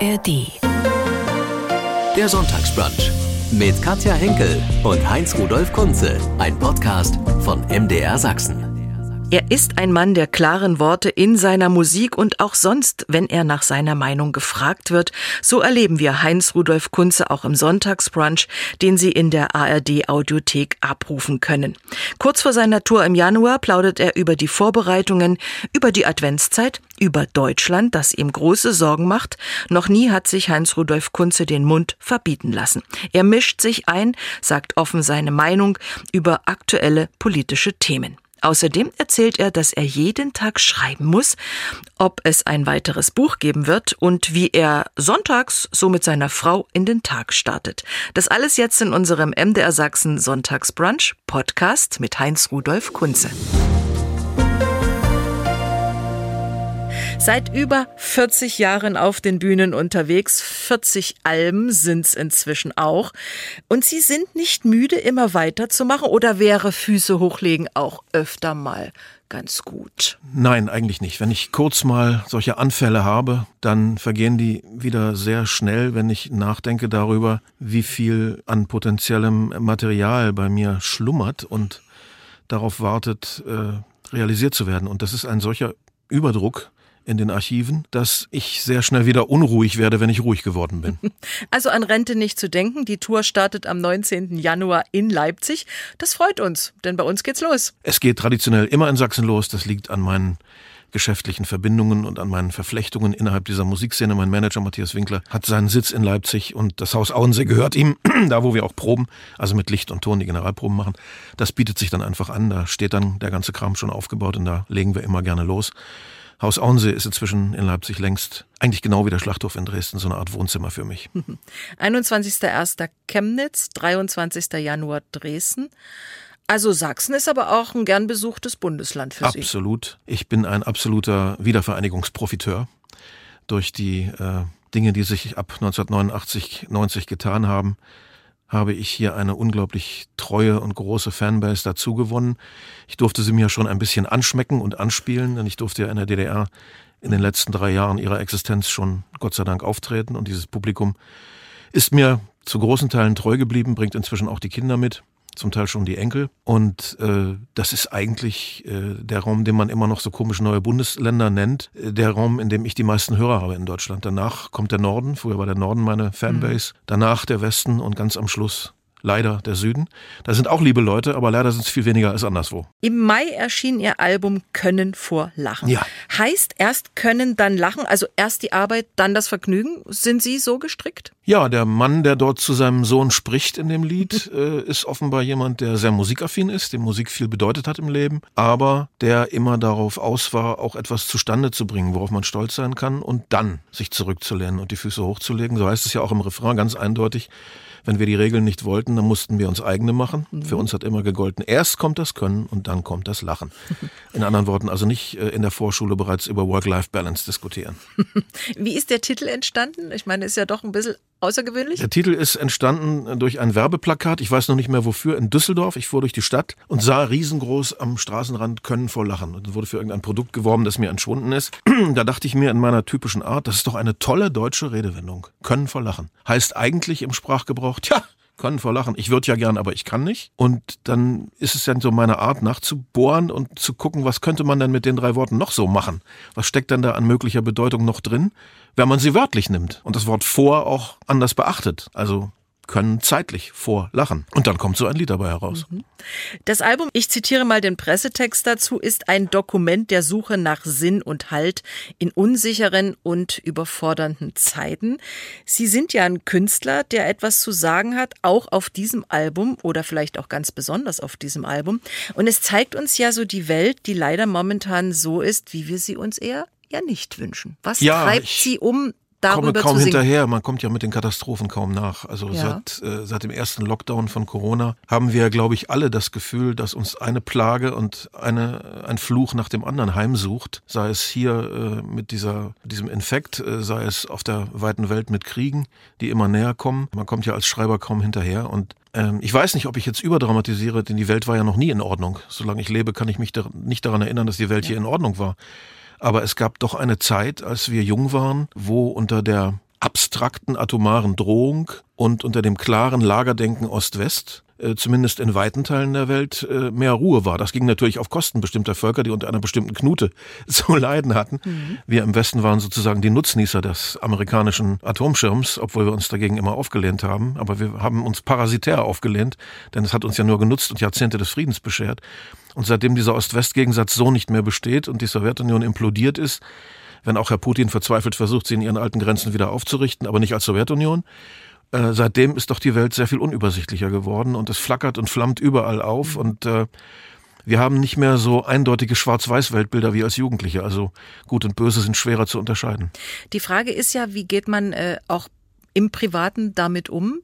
ARD. Der Sonntagsbrunch mit Katja Henkel und Heinz-Rudolf Kunze. Ein Podcast von MDR Sachsen. Er ist ein Mann der klaren Worte in seiner Musik und auch sonst, wenn er nach seiner Meinung gefragt wird. So erleben wir Heinz Rudolf Kunze auch im Sonntagsbrunch, den Sie in der ARD Audiothek abrufen können. Kurz vor seiner Tour im Januar plaudert er über die Vorbereitungen, über die Adventszeit, über Deutschland, das ihm große Sorgen macht. Noch nie hat sich Heinz Rudolf Kunze den Mund verbieten lassen. Er mischt sich ein, sagt offen seine Meinung über aktuelle politische Themen. Außerdem erzählt er, dass er jeden Tag schreiben muss, ob es ein weiteres Buch geben wird und wie er sonntags so mit seiner Frau in den Tag startet. Das alles jetzt in unserem MDR Sachsen Sonntagsbrunch Podcast mit Heinz Rudolf Kunze. Seit über 40 Jahren auf den Bühnen unterwegs. 40 Alben sind's inzwischen auch. Und Sie sind nicht müde, immer weiterzumachen oder wäre Füße hochlegen auch öfter mal ganz gut? Nein, eigentlich nicht. Wenn ich kurz mal solche Anfälle habe, dann vergehen die wieder sehr schnell, wenn ich nachdenke darüber, wie viel an potenziellem Material bei mir schlummert und darauf wartet, äh, realisiert zu werden. Und das ist ein solcher Überdruck, in den Archiven, dass ich sehr schnell wieder unruhig werde, wenn ich ruhig geworden bin. Also an Rente nicht zu denken. Die Tour startet am 19. Januar in Leipzig. Das freut uns, denn bei uns geht's los. Es geht traditionell immer in Sachsen los. Das liegt an meinen geschäftlichen Verbindungen und an meinen Verflechtungen innerhalb dieser Musikszene. Mein Manager Matthias Winkler hat seinen Sitz in Leipzig und das Haus Auensee gehört ihm, da wo wir auch proben, also mit Licht und Ton die Generalproben machen. Das bietet sich dann einfach an. Da steht dann der ganze Kram schon aufgebaut und da legen wir immer gerne los. Haus Auensee ist inzwischen in Leipzig längst eigentlich genau wie der Schlachthof in Dresden so eine Art Wohnzimmer für mich. 21.01. Chemnitz, 23. Januar Dresden. Also Sachsen ist aber auch ein gern besuchtes Bundesland für Sie. Absolut. Ich bin ein absoluter Wiedervereinigungsprofiteur durch die äh, Dinge, die sich ab 1989, 90 getan haben habe ich hier eine unglaublich treue und große Fanbase dazu gewonnen. Ich durfte sie mir schon ein bisschen anschmecken und anspielen, denn ich durfte ja in der DDR in den letzten drei Jahren ihrer Existenz schon Gott sei Dank auftreten und dieses Publikum ist mir zu großen Teilen treu geblieben, bringt inzwischen auch die Kinder mit zum Teil schon die Enkel. Und äh, das ist eigentlich äh, der Raum, den man immer noch so komisch neue Bundesländer nennt. Äh, der Raum, in dem ich die meisten Hörer habe in Deutschland. Danach kommt der Norden, früher war der Norden meine Fanbase. Mhm. Danach der Westen und ganz am Schluss leider der Süden. Da sind auch liebe Leute, aber leider sind es viel weniger als anderswo. Im Mai erschien ihr Album Können vor Lachen. Ja. Heißt erst Können, dann Lachen, also erst die Arbeit, dann das Vergnügen. Sind Sie so gestrickt? Ja, der Mann, der dort zu seinem Sohn spricht in dem Lied, äh, ist offenbar jemand, der sehr musikaffin ist, dem Musik viel bedeutet hat im Leben, aber der immer darauf aus war, auch etwas zustande zu bringen, worauf man stolz sein kann und dann sich zurückzulehnen und die Füße hochzulegen. So heißt es ja auch im Refrain ganz eindeutig. Wenn wir die Regeln nicht wollten, dann mussten wir uns eigene machen. Mhm. Für uns hat immer gegolten, erst kommt das Können und dann kommt das Lachen. In anderen Worten, also nicht äh, in der Vorschule bereits über Work-Life-Balance diskutieren. Wie ist der Titel entstanden? Ich meine, ist ja doch ein bisschen außergewöhnlich. Der Titel ist entstanden durch ein Werbeplakat, ich weiß noch nicht mehr wofür, in Düsseldorf. Ich fuhr durch die Stadt und sah riesengroß am Straßenrand Können vor Lachen. Und wurde für irgendein Produkt geworben, das mir entschwunden ist. da dachte ich mir in meiner typischen Art, das ist doch eine tolle deutsche Redewendung. Können vor Lachen. Heißt eigentlich im Sprachgebrauch, tja, können vor Lachen. Ich würde ja gern, aber ich kann nicht. Und dann ist es dann so meine Art, nachzubohren und zu gucken, was könnte man denn mit den drei Worten noch so machen? Was steckt denn da an möglicher Bedeutung noch drin, wenn man sie wörtlich nimmt und das Wort vor auch anders beachtet? Also können zeitlich vor lachen. Und dann kommt so ein Lied dabei heraus. Mhm. Das Album, ich zitiere mal den Pressetext dazu, ist ein Dokument der Suche nach Sinn und Halt in unsicheren und überfordernden Zeiten. Sie sind ja ein Künstler, der etwas zu sagen hat, auch auf diesem Album oder vielleicht auch ganz besonders auf diesem Album. Und es zeigt uns ja so die Welt, die leider momentan so ist, wie wir sie uns eher ja nicht wünschen. Was ja, treibt Sie um, darüber komme kaum hinterher. Man kommt ja mit den Katastrophen kaum nach. Also ja. seit, äh, seit dem ersten Lockdown von Corona haben wir, glaube ich, alle das Gefühl, dass uns eine Plage und eine, ein Fluch nach dem anderen heimsucht. Sei es hier äh, mit dieser, diesem Infekt, äh, sei es auf der weiten Welt mit Kriegen, die immer näher kommen. Man kommt ja als Schreiber kaum hinterher und ähm, ich weiß nicht, ob ich jetzt überdramatisiere, denn die Welt war ja noch nie in Ordnung. Solange ich lebe, kann ich mich nicht daran erinnern, dass die Welt ja. hier in Ordnung war. Aber es gab doch eine Zeit, als wir jung waren, wo unter der abstrakten atomaren Drohung und unter dem klaren Lagerdenken Ost-West äh, zumindest in weiten Teilen der Welt äh, mehr Ruhe war. Das ging natürlich auf Kosten bestimmter Völker, die unter einer bestimmten Knute zu leiden hatten. Mhm. Wir im Westen waren sozusagen die Nutznießer des amerikanischen Atomschirms, obwohl wir uns dagegen immer aufgelehnt haben. Aber wir haben uns parasitär aufgelehnt, denn es hat uns ja nur genutzt und Jahrzehnte des Friedens beschert. Und seitdem dieser Ost-West-Gegensatz so nicht mehr besteht und die Sowjetunion implodiert ist, wenn auch Herr Putin verzweifelt versucht, sie in ihren alten Grenzen wieder aufzurichten, aber nicht als Sowjetunion, äh, seitdem ist doch die Welt sehr viel unübersichtlicher geworden und es flackert und flammt überall auf und äh, wir haben nicht mehr so eindeutige Schwarz-Weiß-Weltbilder wie als Jugendliche. Also Gut und Böse sind schwerer zu unterscheiden. Die Frage ist ja, wie geht man äh, auch im Privaten damit um?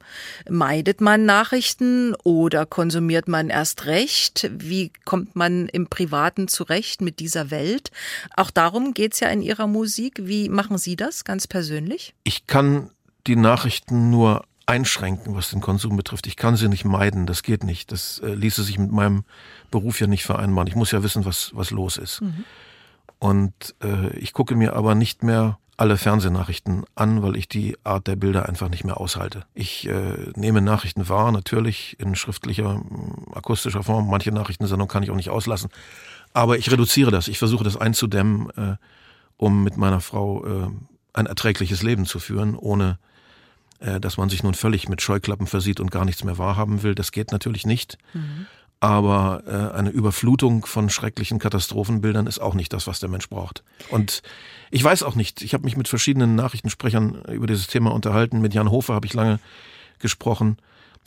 Meidet man Nachrichten oder konsumiert man erst recht? Wie kommt man im Privaten zurecht mit dieser Welt? Auch darum geht's ja in Ihrer Musik. Wie machen Sie das ganz persönlich? Ich kann die Nachrichten nur einschränken, was den Konsum betrifft. Ich kann sie nicht meiden, das geht nicht. Das äh, ließe sich mit meinem Beruf ja nicht vereinbaren. Ich muss ja wissen, was, was los ist. Mhm. Und äh, ich gucke mir aber nicht mehr alle Fernsehnachrichten an, weil ich die Art der Bilder einfach nicht mehr aushalte. Ich äh, nehme Nachrichten wahr, natürlich in schriftlicher, akustischer Form. Manche Nachrichtensendungen kann ich auch nicht auslassen. Aber ich reduziere das. Ich versuche das einzudämmen, äh, um mit meiner Frau äh, ein erträgliches Leben zu führen, ohne äh, dass man sich nun völlig mit Scheuklappen versieht und gar nichts mehr wahrhaben will. Das geht natürlich nicht. Mhm. Aber äh, eine Überflutung von schrecklichen Katastrophenbildern ist auch nicht das, was der Mensch braucht. Und ich weiß auch nicht, ich habe mich mit verschiedenen Nachrichtensprechern über dieses Thema unterhalten. Mit Jan Hofer habe ich lange gesprochen,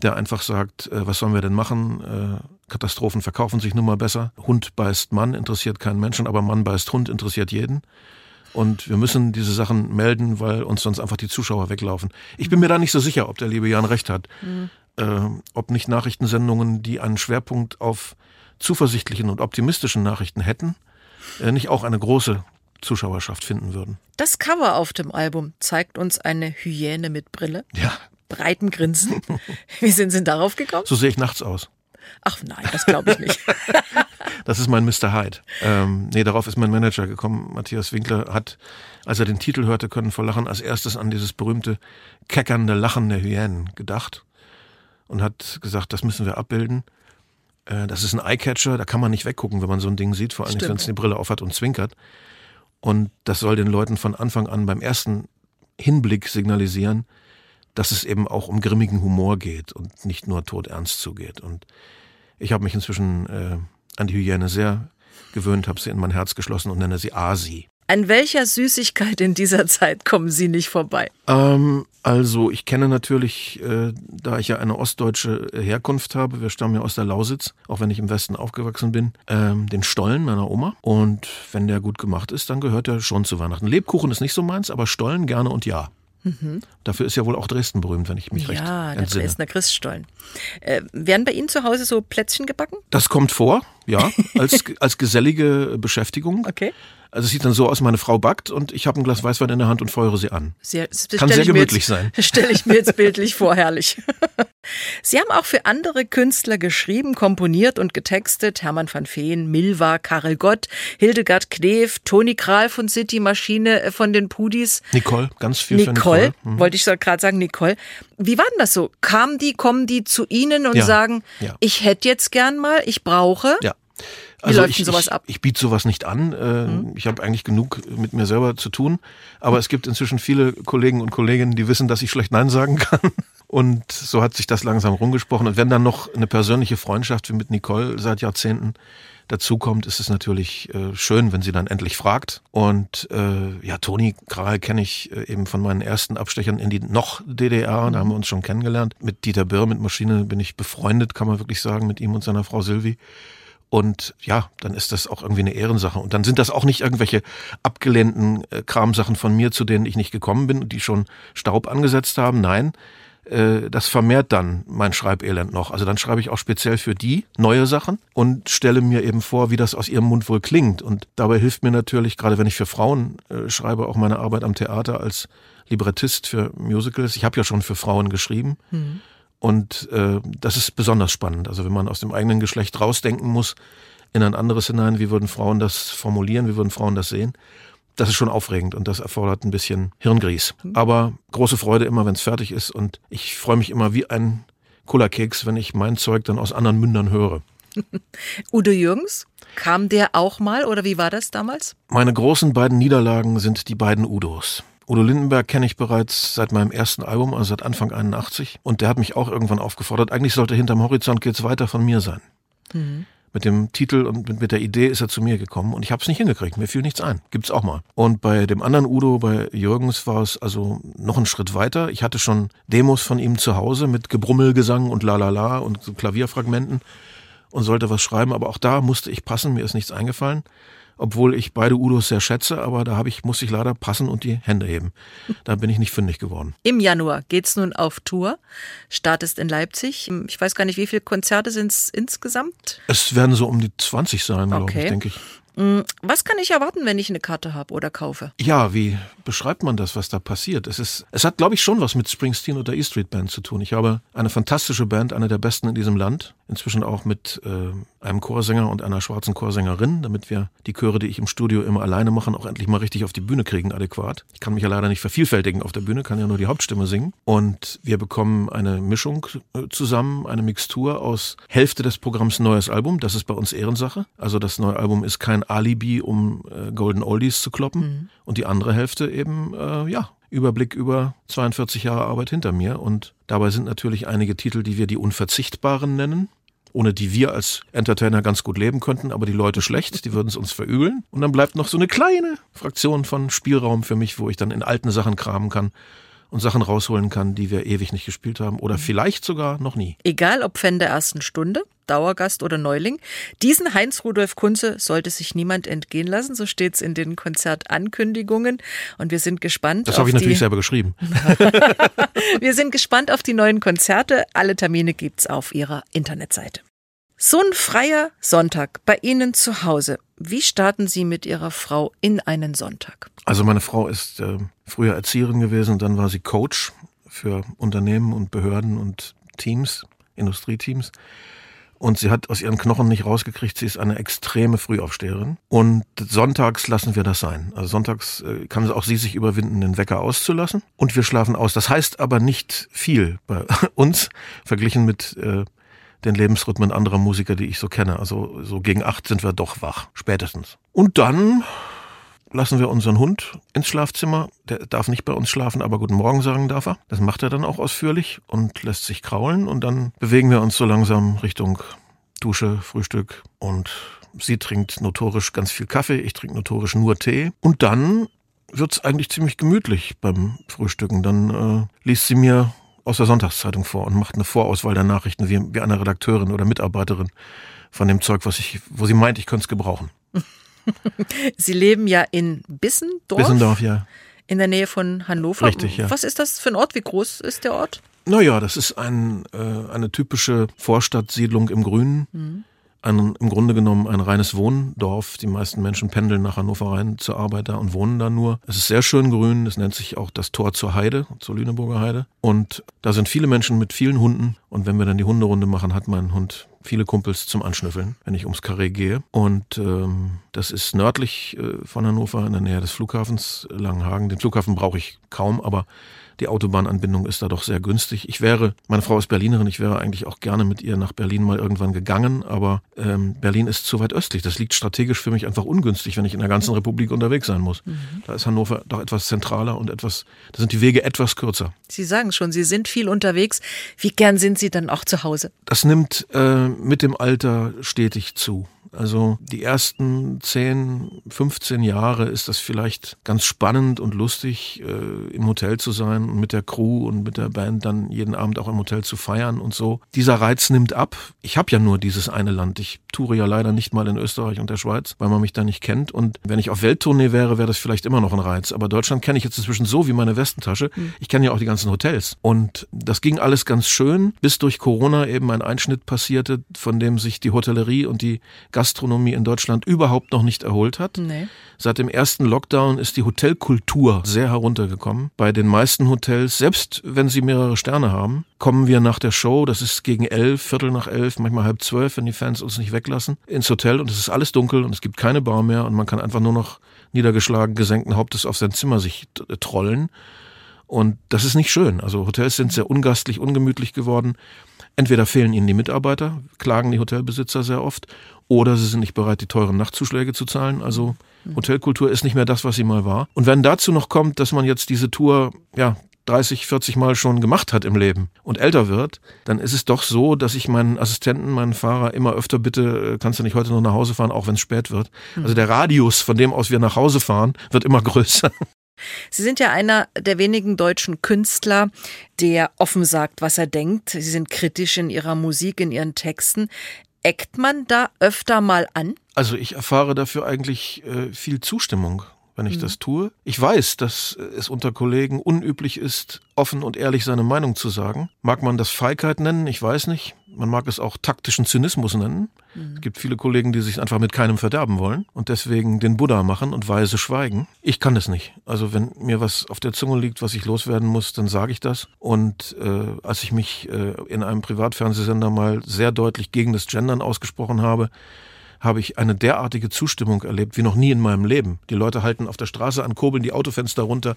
der einfach sagt, äh, was sollen wir denn machen? Äh, Katastrophen verkaufen sich nun mal besser. Hund beißt Mann, interessiert keinen Menschen, aber Mann beißt Hund, interessiert jeden. Und wir müssen diese Sachen melden, weil uns sonst einfach die Zuschauer weglaufen. Ich bin mir da nicht so sicher, ob der liebe Jan recht hat. Mhm. Äh, ob nicht Nachrichtensendungen, die einen Schwerpunkt auf zuversichtlichen und optimistischen Nachrichten hätten, äh, nicht auch eine große Zuschauerschaft finden würden. Das Cover auf dem Album zeigt uns eine Hyäne mit Brille. Ja. Breiten Grinsen. Wie sind Sie darauf gekommen? So sehe ich nachts aus. Ach nein, das glaube ich nicht. das ist mein Mr. Hyde. Ähm, nee, darauf ist mein Manager gekommen. Matthias Winkler hat, als er den Titel hörte, können vor Lachen, als erstes an dieses berühmte keckernde Lachen der Hyänen gedacht und hat gesagt, das müssen wir abbilden. Äh, das ist ein Eyecatcher, da kann man nicht weggucken, wenn man so ein Ding sieht, vor allem wenn es die Brille aufhat und zwinkert. Und das soll den Leuten von Anfang an beim ersten Hinblick signalisieren, dass es eben auch um grimmigen Humor geht und nicht nur todernst zugeht. Und ich habe mich inzwischen äh, an die Hyäne sehr gewöhnt, habe sie in mein Herz geschlossen und nenne sie Asi. An welcher Süßigkeit in dieser Zeit kommen Sie nicht vorbei? Ähm, also ich kenne natürlich, äh, da ich ja eine ostdeutsche Herkunft habe, wir stammen ja aus der Lausitz, auch wenn ich im Westen aufgewachsen bin, ähm, den Stollen meiner Oma. Und wenn der gut gemacht ist, dann gehört er schon zu Weihnachten. Lebkuchen ist nicht so meins, aber Stollen gerne und ja. Mhm. Dafür ist ja wohl auch Dresden berühmt, wenn ich mich ja, recht entsinne. Ja, der Dresdner Christstollen. Äh, werden bei Ihnen zu Hause so Plätzchen gebacken? Das kommt vor, ja, als, als gesellige Beschäftigung. Okay. Also es sieht dann so aus, meine Frau backt und ich habe ein Glas Weißwein in der Hand und feuere sie an. Sehr, Kann sehr gemütlich jetzt, sein. Stelle ich mir jetzt bildlich vor, herrlich. Sie haben auch für andere Künstler geschrieben, komponiert und getextet. Hermann van Feen, Milva, Karel Gott, Hildegard Knef, Toni Kral von City Maschine äh, von den Pudis. Nicole, ganz viel Nicole, Nicole. Mhm. wollte ich gerade sagen, Nicole. Wie war denn das so? Kamen die, kommen die zu Ihnen und ja, sagen, ja. ich hätte jetzt gern mal, ich brauche? Ja. Also läuft ich, sowas ab? Ich, ich biete sowas nicht an. Äh, mhm. Ich habe eigentlich genug mit mir selber zu tun. Aber es gibt inzwischen viele Kollegen und Kolleginnen, die wissen, dass ich schlecht Nein sagen kann. Und so hat sich das langsam rumgesprochen. Und wenn dann noch eine persönliche Freundschaft wie mit Nicole seit Jahrzehnten dazukommt, ist es natürlich äh, schön, wenn sie dann endlich fragt. Und äh, ja, Toni Kral kenne ich äh, eben von meinen ersten Abstechern in die noch DDR. Da haben wir uns schon kennengelernt. Mit Dieter Birr, mit Maschine bin ich befreundet, kann man wirklich sagen, mit ihm und seiner Frau Silvi. Und ja, dann ist das auch irgendwie eine Ehrensache. Und dann sind das auch nicht irgendwelche abgelehnten äh, Kramsachen von mir, zu denen ich nicht gekommen bin und die schon Staub angesetzt haben. Nein, äh, das vermehrt dann mein Schreibelend noch. Also dann schreibe ich auch speziell für die neue Sachen und stelle mir eben vor, wie das aus ihrem Mund wohl klingt. Und dabei hilft mir natürlich, gerade wenn ich für Frauen äh, schreibe, auch meine Arbeit am Theater als Librettist für Musicals. Ich habe ja schon für Frauen geschrieben. Mhm. Und äh, das ist besonders spannend. Also wenn man aus dem eigenen Geschlecht rausdenken muss in ein anderes hinein, wie würden Frauen das formulieren, wie würden Frauen das sehen, das ist schon aufregend und das erfordert ein bisschen Hirngries. Aber große Freude immer, wenn es fertig ist und ich freue mich immer wie ein Kullerkeks, wenn ich mein Zeug dann aus anderen Mündern höre. Udo Jürgens, kam der auch mal oder wie war das damals? Meine großen beiden Niederlagen sind die beiden Udos. Udo Lindenberg kenne ich bereits seit meinem ersten Album, also seit Anfang 81. Und der hat mich auch irgendwann aufgefordert, eigentlich sollte hinterm Horizont geht's weiter von mir sein. Mhm. Mit dem Titel und mit der Idee ist er zu mir gekommen und ich habe es nicht hingekriegt. Mir fiel nichts ein. Gibt's auch mal. Und bei dem anderen Udo, bei Jürgens, war es also noch einen Schritt weiter. Ich hatte schon Demos von ihm zu Hause mit Gebrummelgesang und Lalala und so Klavierfragmenten und sollte was schreiben, aber auch da musste ich passen, mir ist nichts eingefallen obwohl ich beide Udos sehr schätze, aber da habe ich, muss ich leider passen und die Hände heben. Da bin ich nicht fündig geworden. Im Januar geht's nun auf Tour. Startest in Leipzig. Ich weiß gar nicht, wie viele Konzerte sind es insgesamt? Es werden so um die 20 sein, okay. glaube ich, denke ich. Mm, was kann ich erwarten, wenn ich eine Karte habe oder kaufe? Ja, wie beschreibt man das, was da passiert? Es ist, es hat, glaube ich, schon was mit Springsteen oder E Street Band zu tun. Ich habe eine fantastische Band, eine der besten in diesem Land, inzwischen auch mit äh, einem Chorsänger und einer schwarzen Chorsängerin, damit wir die Chöre, die ich im Studio immer alleine mache, auch endlich mal richtig auf die Bühne kriegen, adäquat. Ich kann mich ja leider nicht vervielfältigen auf der Bühne, kann ja nur die Hauptstimme singen. Und wir bekommen eine Mischung äh, zusammen, eine Mixtur aus Hälfte des Programms Neues Album. Das ist bei uns Ehrensache. Also das neue Album ist kein Alibi, um äh, Golden Oldies zu kloppen. Mhm. Und die andere Hälfte eben, äh, ja, Überblick über 42 Jahre Arbeit hinter mir. Und dabei sind natürlich einige Titel, die wir die Unverzichtbaren nennen ohne die wir als Entertainer ganz gut leben könnten, aber die Leute schlecht, die würden es uns verübeln. Und dann bleibt noch so eine kleine Fraktion von Spielraum für mich, wo ich dann in alten Sachen kramen kann und Sachen rausholen kann, die wir ewig nicht gespielt haben oder vielleicht sogar noch nie. Egal ob Fan der ersten Stunde, Dauergast oder Neuling, diesen Heinz Rudolf Kunze sollte sich niemand entgehen lassen, so steht es in den Konzertankündigungen und wir sind gespannt. Das habe ich natürlich selber geschrieben. wir sind gespannt auf die neuen Konzerte. Alle Termine gibt's auf ihrer Internetseite. So ein freier Sonntag bei Ihnen zu Hause. Wie starten Sie mit Ihrer Frau in einen Sonntag? Also meine Frau ist äh, früher Erzieherin gewesen, dann war sie Coach für Unternehmen und Behörden und Teams, Industrieteams. Und sie hat aus ihren Knochen nicht rausgekriegt, sie ist eine extreme Frühaufsteherin. Und sonntags lassen wir das sein. Also sonntags äh, kann auch sie sich überwinden, den Wecker auszulassen. Und wir schlafen aus. Das heißt aber nicht viel bei uns, verglichen mit äh, den Lebensrhythmen anderer Musiker, die ich so kenne. Also so gegen acht sind wir doch wach, spätestens. Und dann lassen wir unseren Hund ins Schlafzimmer. Der darf nicht bei uns schlafen, aber guten Morgen sagen darf er. Das macht er dann auch ausführlich und lässt sich kraulen. Und dann bewegen wir uns so langsam Richtung Dusche, Frühstück und sie trinkt notorisch ganz viel Kaffee, ich trinke notorisch nur Tee. Und dann wird's eigentlich ziemlich gemütlich beim Frühstücken. Dann äh, liest sie mir aus der Sonntagszeitung vor und macht eine Vorauswahl der Nachrichten wie, wie eine Redakteurin oder Mitarbeiterin von dem Zeug, was ich, wo sie meint, ich könnte es gebrauchen. Sie leben ja in Bissendorf. Bissendorf, ja. In der Nähe von Hannover. Richtig, ja. Was ist das für ein Ort? Wie groß ist der Ort? Naja, das ist ein, äh, eine typische Vorstadtsiedlung im Grünen. Mhm ein, im Grunde genommen ein reines Wohndorf. Die meisten Menschen pendeln nach Hannover rein zur Arbeit da und wohnen da nur. Es ist sehr schön grün. Es nennt sich auch das Tor zur Heide, zur Lüneburger Heide. Und da sind viele Menschen mit vielen Hunden. Und wenn wir dann die Hunderunde machen, hat mein Hund viele Kumpels zum Anschnüffeln, wenn ich ums Karree gehe. Und ähm, das ist nördlich äh, von Hannover, in der Nähe des Flughafens Langenhagen. Den Flughafen brauche ich kaum, aber die Autobahnanbindung ist da doch sehr günstig. Ich wäre, meine Frau ist Berlinerin, ich wäre eigentlich auch gerne mit ihr nach Berlin mal irgendwann gegangen, aber ähm, Berlin ist zu weit östlich. Das liegt strategisch für mich einfach ungünstig, wenn ich in der ganzen Republik unterwegs sein muss. Mhm. Da ist Hannover doch etwas zentraler und etwas, da sind die Wege etwas kürzer. Sie sagen schon, Sie sind viel unterwegs. Wie gern sind Sie dann auch zu Hause? Das nimmt äh, mit dem Alter stetig zu. Also die ersten 10, 15 Jahre ist das vielleicht ganz spannend und lustig, äh, im Hotel zu sein und mit der Crew und mit der Band dann jeden Abend auch im Hotel zu feiern und so. Dieser Reiz nimmt ab. Ich habe ja nur dieses eine Land. Ich toure ja leider nicht mal in Österreich und der Schweiz, weil man mich da nicht kennt. Und wenn ich auf Welttournee wäre, wäre das vielleicht immer noch ein Reiz. Aber Deutschland kenne ich jetzt inzwischen so wie meine Westentasche. Mhm. Ich kenne ja auch die ganzen Hotels. Und das ging alles ganz schön, bis durch Corona eben ein Einschnitt passierte, von dem sich die Hotellerie und die Gastronomie in Deutschland überhaupt noch nicht erholt hat. Nee. Seit dem ersten Lockdown ist die Hotelkultur sehr heruntergekommen. Bei den meisten Hotels, selbst wenn sie mehrere Sterne haben, kommen wir nach der Show, das ist gegen elf, Viertel nach elf, manchmal halb zwölf, wenn die Fans uns nicht weglassen, ins Hotel und es ist alles dunkel und es gibt keine Bar mehr und man kann einfach nur noch niedergeschlagen gesenkten Hauptes auf sein Zimmer sich trollen. Und das ist nicht schön. Also Hotels sind sehr ungastlich, ungemütlich geworden. Entweder fehlen ihnen die Mitarbeiter, klagen die Hotelbesitzer sehr oft, oder sie sind nicht bereit, die teuren Nachtzuschläge zu zahlen. Also Hotelkultur ist nicht mehr das, was sie mal war. Und wenn dazu noch kommt, dass man jetzt diese Tour, ja, 30, 40 Mal schon gemacht hat im Leben und älter wird, dann ist es doch so, dass ich meinen Assistenten, meinen Fahrer immer öfter bitte, äh, kannst du nicht heute noch nach Hause fahren, auch wenn es spät wird. Also der Radius, von dem aus wir nach Hause fahren, wird immer größer. Sie sind ja einer der wenigen deutschen Künstler, der offen sagt, was er denkt. Sie sind kritisch in ihrer Musik, in ihren Texten. Eckt man da öfter mal an? Also ich erfahre dafür eigentlich äh, viel Zustimmung wenn ich mhm. das tue. Ich weiß, dass es unter Kollegen unüblich ist, offen und ehrlich seine Meinung zu sagen. Mag man das Feigheit nennen? Ich weiß nicht. Man mag es auch taktischen Zynismus nennen. Mhm. Es gibt viele Kollegen, die sich einfach mit keinem verderben wollen und deswegen den Buddha machen und weise schweigen. Ich kann das nicht. Also wenn mir was auf der Zunge liegt, was ich loswerden muss, dann sage ich das. Und äh, als ich mich äh, in einem Privatfernsehsender mal sehr deutlich gegen das Gendern ausgesprochen habe, habe ich eine derartige Zustimmung erlebt wie noch nie in meinem Leben. Die Leute halten auf der Straße an, kurbeln die Autofenster runter,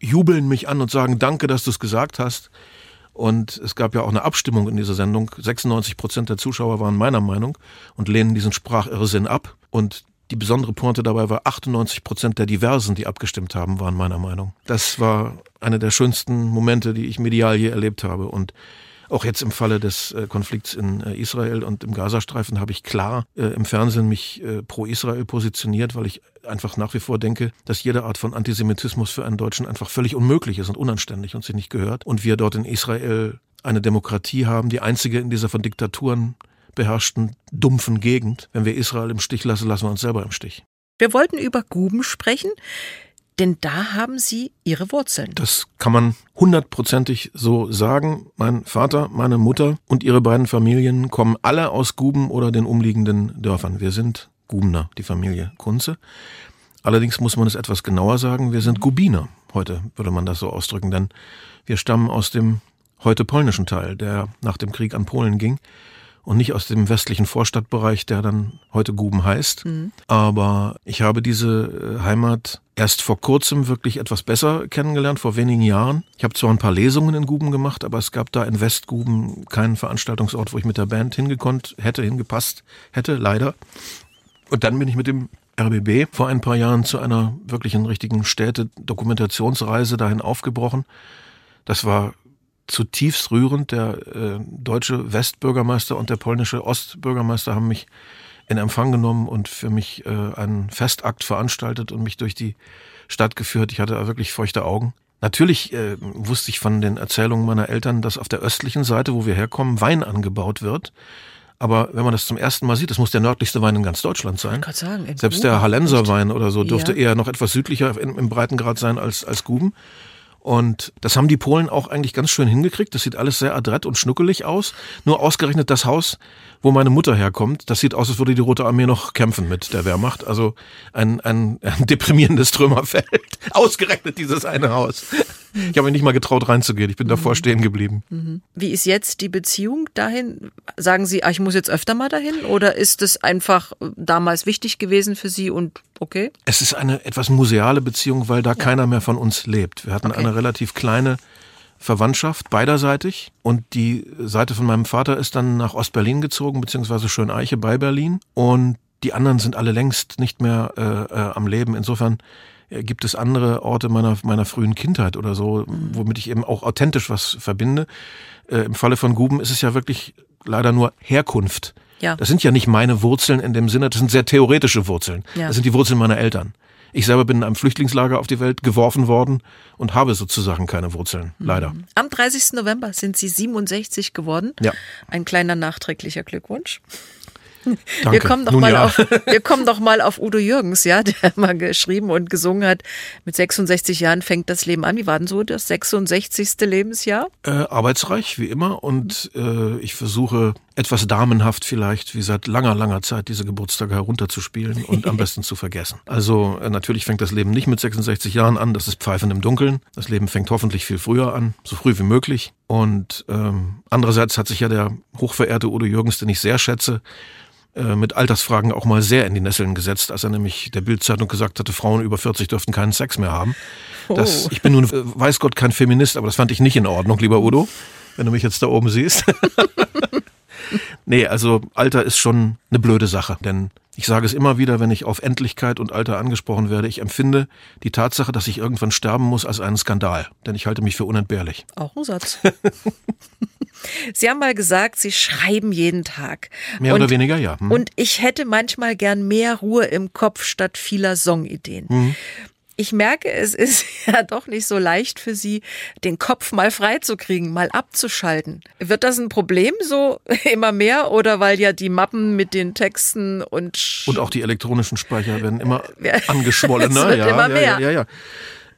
jubeln mich an und sagen, danke, dass du es gesagt hast. Und es gab ja auch eine Abstimmung in dieser Sendung. 96 Prozent der Zuschauer waren meiner Meinung und lehnen diesen Sprachirrsinn ab. Und die besondere Pointe dabei war, 98 Prozent der Diversen, die abgestimmt haben, waren meiner Meinung. Das war einer der schönsten Momente, die ich medial je erlebt habe. Und auch jetzt im Falle des äh, Konflikts in äh, Israel und im Gazastreifen habe ich klar äh, im Fernsehen mich pro Israel positioniert, weil ich einfach nach wie vor denke, dass jede Art von Antisemitismus für einen Deutschen einfach völlig unmöglich ist und unanständig und sich nicht gehört. Und wir dort in Israel eine Demokratie haben, die einzige in dieser von Diktaturen beherrschten, dumpfen Gegend. Wenn wir Israel im Stich lassen, lassen wir uns selber im Stich. Wir wollten über Guben sprechen. Denn da haben Sie Ihre Wurzeln. Das kann man hundertprozentig so sagen. Mein Vater, meine Mutter und ihre beiden Familien kommen alle aus Guben oder den umliegenden Dörfern. Wir sind Gubener, die Familie Kunze. Allerdings muss man es etwas genauer sagen. Wir sind Gubiner. Heute würde man das so ausdrücken, denn wir stammen aus dem heute polnischen Teil, der nach dem Krieg an Polen ging und nicht aus dem westlichen Vorstadtbereich, der dann heute Guben heißt. Mhm. Aber ich habe diese äh, Heimat erst vor kurzem wirklich etwas besser kennengelernt, vor wenigen Jahren. Ich habe zwar ein paar Lesungen in Guben gemacht, aber es gab da in Westguben keinen Veranstaltungsort, wo ich mit der Band hingekonnt hätte, hingepasst hätte, leider. Und dann bin ich mit dem RBB vor ein paar Jahren zu einer wirklichen richtigen Städte-Dokumentationsreise dahin aufgebrochen. Das war zutiefst rührend. Der äh, deutsche Westbürgermeister und der polnische Ostbürgermeister haben mich in Empfang genommen und für mich äh, einen Festakt veranstaltet und mich durch die Stadt geführt. Ich hatte wirklich feuchte Augen. Natürlich äh, wusste ich von den Erzählungen meiner Eltern, dass auf der östlichen Seite, wo wir herkommen, Wein angebaut wird. Aber wenn man das zum ersten Mal sieht, das muss der nördlichste Wein in ganz Deutschland sein. Sagen, Selbst der Hallenser Wein oder so dürfte ja. eher noch etwas südlicher im, im Breitengrad sein als, als Guben. Und das haben die Polen auch eigentlich ganz schön hingekriegt. Das sieht alles sehr adrett und schnuckelig aus. Nur ausgerechnet das Haus, wo meine Mutter herkommt, das sieht aus, als würde die Rote Armee noch kämpfen mit der Wehrmacht. Also ein, ein, ein deprimierendes Trümmerfeld. Ausgerechnet dieses eine Haus. Ich habe mich nicht mal getraut reinzugehen. Ich bin davor mhm. stehen geblieben. Mhm. Wie ist jetzt die Beziehung dahin? Sagen Sie, ah, ich muss jetzt öfter mal dahin? Oder ist es einfach damals wichtig gewesen für Sie und okay? Es ist eine etwas museale Beziehung, weil da ja. keiner mehr von uns lebt. Wir hatten okay. eine relativ kleine Verwandtschaft beiderseitig und die Seite von meinem Vater ist dann nach Ostberlin gezogen, beziehungsweise Schöneiche bei Berlin und die anderen sind alle längst nicht mehr äh, äh, am Leben. Insofern äh, gibt es andere Orte meiner, meiner frühen Kindheit oder so, mhm. womit ich eben auch authentisch was verbinde. Äh, Im Falle von Guben ist es ja wirklich leider nur Herkunft. Ja. Das sind ja nicht meine Wurzeln in dem Sinne, das sind sehr theoretische Wurzeln. Ja. Das sind die Wurzeln meiner Eltern. Ich selber bin in einem Flüchtlingslager auf die Welt geworfen worden und habe sozusagen keine Wurzeln, mhm. leider. Am 30. November sind Sie 67 geworden. Ja. Ein kleiner nachträglicher Glückwunsch. Danke. Wir kommen doch Nun mal ja. auf, wir kommen doch mal auf Udo Jürgens, ja, der mal geschrieben und gesungen hat. Mit 66 Jahren fängt das Leben an. Wie war denn so das 66. Lebensjahr? Äh, arbeitsreich, wie immer. Und äh, ich versuche etwas damenhaft vielleicht, wie seit langer, langer Zeit, diese Geburtstage herunterzuspielen und am besten zu vergessen. Also äh, natürlich fängt das Leben nicht mit 66 Jahren an, das ist Pfeifen im Dunkeln. Das Leben fängt hoffentlich viel früher an, so früh wie möglich. Und ähm, andererseits hat sich ja der hochverehrte Udo Jürgens, den ich sehr schätze, äh, mit Altersfragen auch mal sehr in die Nesseln gesetzt, als er nämlich der Bildzeitung gesagt hatte, Frauen über 40 dürften keinen Sex mehr haben. Das, oh. Ich bin nun, äh, weiß Gott, kein Feminist, aber das fand ich nicht in Ordnung, lieber Udo, wenn du mich jetzt da oben siehst. nee, also Alter ist schon eine blöde Sache, denn ich sage es immer wieder, wenn ich auf Endlichkeit und Alter angesprochen werde, ich empfinde die Tatsache, dass ich irgendwann sterben muss, als einen Skandal, denn ich halte mich für unentbehrlich. Auch ein Satz. Sie haben mal gesagt, Sie schreiben jeden Tag. Mehr und, oder weniger, ja. Hm. Und ich hätte manchmal gern mehr Ruhe im Kopf statt vieler Songideen. Hm ich merke, es ist ja doch nicht so leicht für Sie, den Kopf mal freizukriegen, mal abzuschalten. Wird das ein Problem so immer mehr oder weil ja die Mappen mit den Texten und und auch die elektronischen Speicher werden immer angeschwollener, ja, immer mehr. ja, ja,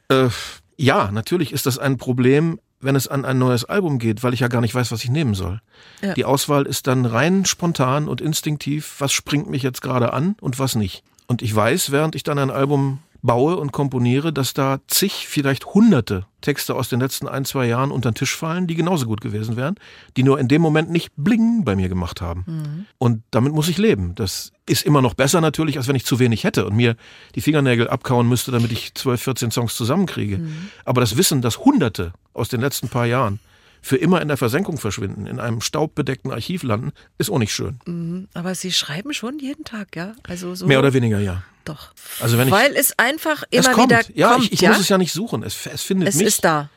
ja. Äh, ja, natürlich ist das ein Problem, wenn es an ein neues Album geht, weil ich ja gar nicht weiß, was ich nehmen soll. Ja. Die Auswahl ist dann rein spontan und instinktiv, was springt mich jetzt gerade an und was nicht. Und ich weiß, während ich dann ein Album baue und komponiere, dass da zig, vielleicht hunderte Texte aus den letzten ein, zwei Jahren unter den Tisch fallen, die genauso gut gewesen wären, die nur in dem Moment nicht bling bei mir gemacht haben. Mhm. Und damit muss ich leben. Das ist immer noch besser natürlich, als wenn ich zu wenig hätte und mir die Fingernägel abkauen müsste, damit ich 12, 14 Songs zusammenkriege. Mhm. Aber das Wissen, dass hunderte aus den letzten paar Jahren für immer in der Versenkung verschwinden, in einem staubbedeckten Archiv landen, ist auch nicht schön. Mhm, aber Sie schreiben schon jeden Tag, ja? Also so Mehr oder weniger, ja. Doch. Also wenn ich, Weil es einfach immer es kommt. wieder ja, kommt. Ich, ich ja? muss es ja nicht suchen. Es, es findet es mich. Es ist da.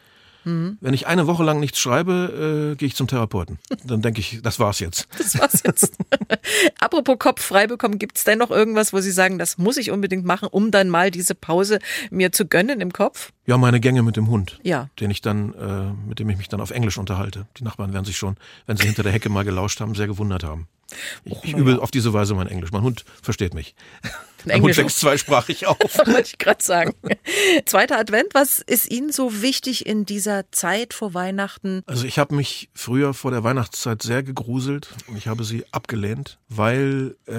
Mhm. Wenn ich eine Woche lang nichts schreibe, äh, gehe ich zum Therapeuten. Dann denke ich, das war's jetzt. Das war's jetzt. Apropos Kopf frei bekommen, gibt's denn noch irgendwas, wo Sie sagen, das muss ich unbedingt machen, um dann mal diese Pause mir zu gönnen im Kopf? Ja, meine Gänge mit dem Hund. Ja. Den ich dann, äh, mit dem ich mich dann auf Englisch unterhalte. Die Nachbarn werden sich schon, wenn sie hinter der Hecke mal gelauscht haben, sehr gewundert haben. Ich, ich übe auf diese Weise mein Englisch. Mein Hund versteht mich. Hund wächst zweisprachig auf. Wollte ich gerade sagen. Zweiter Advent, was ist Ihnen so wichtig in dieser Zeit vor Weihnachten? Also ich habe mich früher vor der Weihnachtszeit sehr gegruselt und ich habe sie abgelehnt, weil äh,